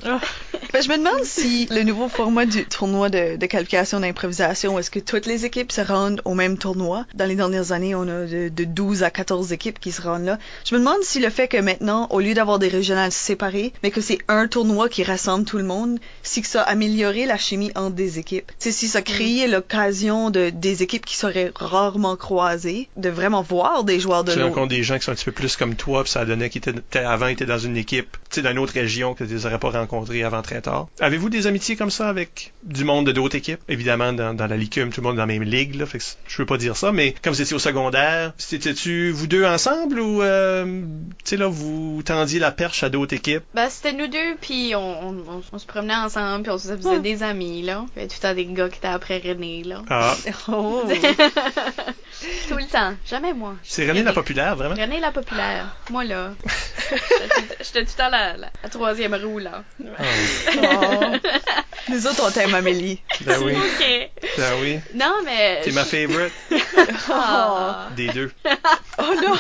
Ben, je me demande si le nouveau format du tournoi de, de qualification d'improvisation, est-ce que toutes les équipes se rendent au même tournoi? Dans les dernières années, on a de, de 12 à 14 équipes qui se rendent là. Je me demande si le fait que maintenant, au lieu d'avoir des régionales séparées, mais que c'est un tournoi qui rassemble tout le monde, si que ça a amélioré la chimie entre des équipes. Tu sais, si ça créait l'occasion de des équipes qui seraient rarement croisées, de vraiment voir des joueurs de Tu l'autre. rencontres des gens qui sont un petit peu plus comme toi, puis ça donnait qu'ils étaient, étaient- avant étaient dans une équipe, tu sais, d'une autre région que tu les aurais pas rencontrés avant très tard. Avez-vous des amitiés comme ça avec du monde de d'autres équipes? Évidemment, dans, dans la licume, tout le monde est dans la même ligue, là, fait que je veux pas dire ça, mais comme vous étiez au secondaire, c'était-tu vous deux ensemble ou, euh, tu sais, là, vous tendiez la perche à d'autres équipes? Ben, c'était nous deux, puis on, on, on- on se promenait ensemble, puis on se faisait Ouais. des amis, là. Il y avait tout le temps des gars qui étaient après René, là. Ah, Oh. tout le temps. Jamais moi. c'est René la populaire, vraiment? René la populaire. Moi, là. J'étais- J'étais tout le temps la, la, la troisième roue, là. Ah, Oh. Nous autres, on t'aime, Amélie. ben oui, Ok. ben oui. Non, mais... T'es ma favorite. Ah. Des deux. Oh non!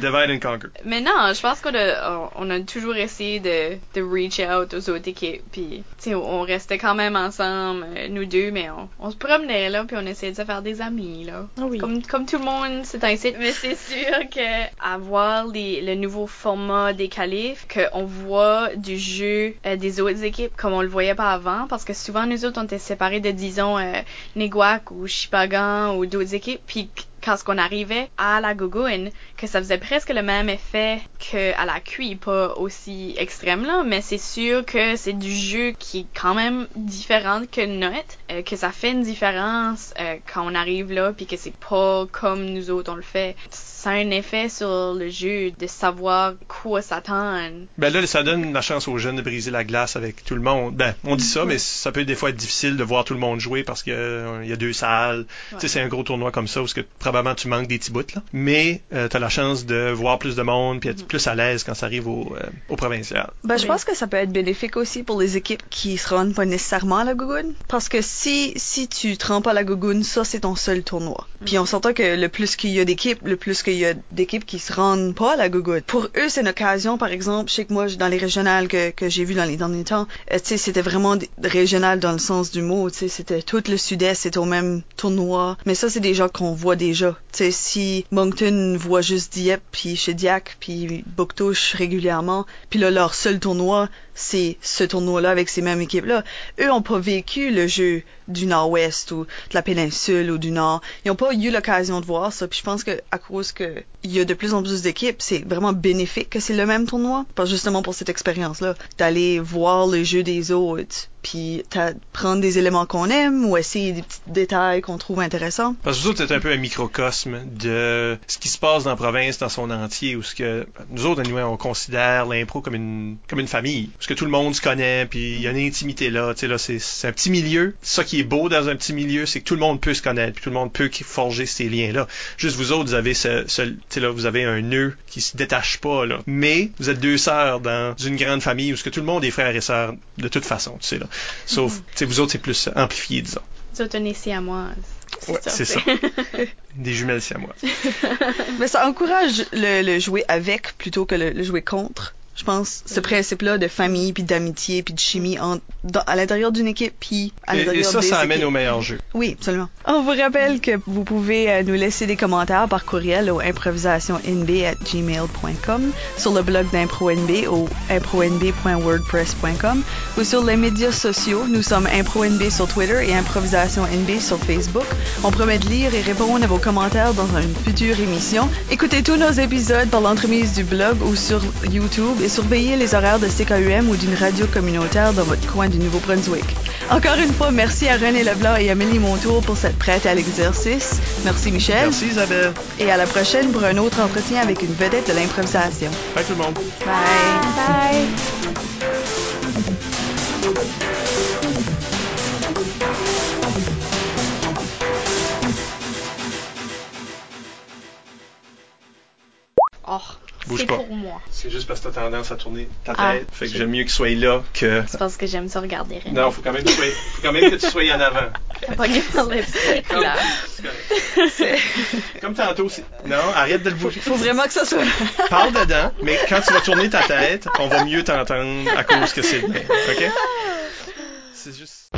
Divide and conquer. Mais non, je pense qu'on a, on a toujours essayé de, de reach out aux autres équipes. Puis, tu sais, on restait quand même ensemble, euh, nous deux, mais on, on se promenait là, puis on essayait de se faire des amis là. Ah oui. Comme, comme tout le monde, c'est ainsi. Mais c'est sûr que avoir les, le nouveau format des qualifs, qu'on voit du jeu euh, des autres équipes comme on le voyait pas avant, parce que souvent nous autres on était séparés de disons euh, Neguac ou Chipagan ou d'autres équipes, puis quand qu'on arrivait à la Gougoune, que ça faisait presque le même effet que à la QI, pas aussi extrême là, mais c'est sûr que c'est du jeu qui est quand même différent que notre, euh, que ça fait une différence euh, quand on arrive là, puis que c'est pas comme nous autres on le fait. Ça a un effet sur le jeu de savoir quoi s'attendre. Ben là, ça donne la chance aux jeunes de briser la glace avec tout le monde. Ben, on dit ça, mais ça peut des fois être difficile de voir tout le monde jouer parce qu'il y a deux salles. Tu sais, c'est un gros tournoi comme ça où ce que probablement tu manques des petits bouts, là. Mais euh, tu as la chance de voir plus de monde puis être plus à l'aise quand ça arrive au, euh, au provincial. Ben, je Oui. pense que ça peut être bénéfique aussi pour les équipes qui se rendent pas nécessairement à la Gougoune. Parce que si, si tu te rends pas à la Gougoune, ça, c'est ton seul tournoi. Puis on s'entend que le plus qu'il y a d'équipes, le plus qu'il y a d'équipes qui se rendent pas à la Gougoune. Pour eux, c'est une occasion, par exemple, je sais que moi, dans les régionales que, que j'ai vu dans les derniers temps, euh, tu sais, c'était vraiment régional dans le sens du mot, tu sais, c'était tout le sud-est, c'était au même tournoi. Mais ça, c'est des gens qu'on voit déjà. Tu sais, si Moncton voit juste Dieppe, puis chez Diac, puis Bouctouche régulièrement, puis là, leur seul tournoi, c'est ce tournoi-là avec ces mêmes équipes-là. Eux ont pas vécu le jeu du Nord-Ouest ou de la péninsule ou du Nord. Ils ont pas eu l'occasion de voir ça. Puis je pense que à cause que il y a de plus en plus d'équipes, c'est vraiment bénéfique que c'est le même tournoi. Pas justement pour cette expérience-là, d'aller voir le jeu des autres, puis prendre des éléments qu'on aime ou essayer des petits détails qu'on trouve intéressants. Parce que vous autres, c'est un peu un microcosme de ce qui se passe dans la province dans son entier, où ce que nous autres, anyway, on considère l'impro comme une comme une famille, parce que tout le monde se connaît, puis il y a une intimité là, tu sais là, c'est un petit milieu. Ça qui est beau dans un petit milieu, c'est que tout le monde peut se connaître, puis tout le monde peut forger ces liens là. Juste vous autres, vous avez ce, ce tu sais là, vous avez un nœud qui se détache pas là, mais vous êtes deux sœurs dans une grande famille où ce que tout le monde est frère et sœur de toute façon, tu sais là. Sauf, tu sais, vous autres, c'est plus amplifié, disons. Nous autres, on est siamoises. Ouais, c'est ça. Des jumelles siamoises. Mais ça encourage le, le jouer avec plutôt que le, le jouer contre. Je pense ce principe-là de famille puis d'amitié puis de chimie en, dans- à l'intérieur d'une équipe puis à Et, et l'intérieur ça, des ça amène équipes. au meilleur jeu. Oui, absolument. On vous rappelle que vous pouvez euh, nous laisser des commentaires par courriel au improvisationnb@gmail.com, sur le blog d'ImproNB au impronb.wordpress.com ou sur les médias sociaux. Nous sommes ImproNB sur Twitter et ImprovisationNB sur Facebook. On promet de lire et répondre à vos commentaires dans une future émission. Écoutez tous nos épisodes par l'entremise du blog ou sur YouTube et surveillez les horaires de CKUM ou d'une radio communautaire dans votre coin du Nouveau-Brunswick. Encore une fois, merci à René Leblanc et Amélie Montour pour cette prête à l'exercice. Merci Michel. Merci Isabelle. Et à la prochaine pour un autre entretien avec une vedette de l'improvisation. Bye tout le monde. Bye. Bye. Oh, Bouge c'est pas. pour moi. C'est juste parce que t'as tendance à tourner ta Ah. tête. fait que j'aime mieux qu'il soit là que. C'est parce que j'aime ça regarder René. Non, faut quand même que tu sois, faut quand même que tu sois en avant. T'as pas par le lipstick, Comme, là. comme tantôt, c'est. Non, arrête de le bouger. Faut vraiment que ça soit. Parle dedans, mais quand tu vas tourner ta tête, on va mieux t'entendre à cause que c'est le. OK? C'est juste.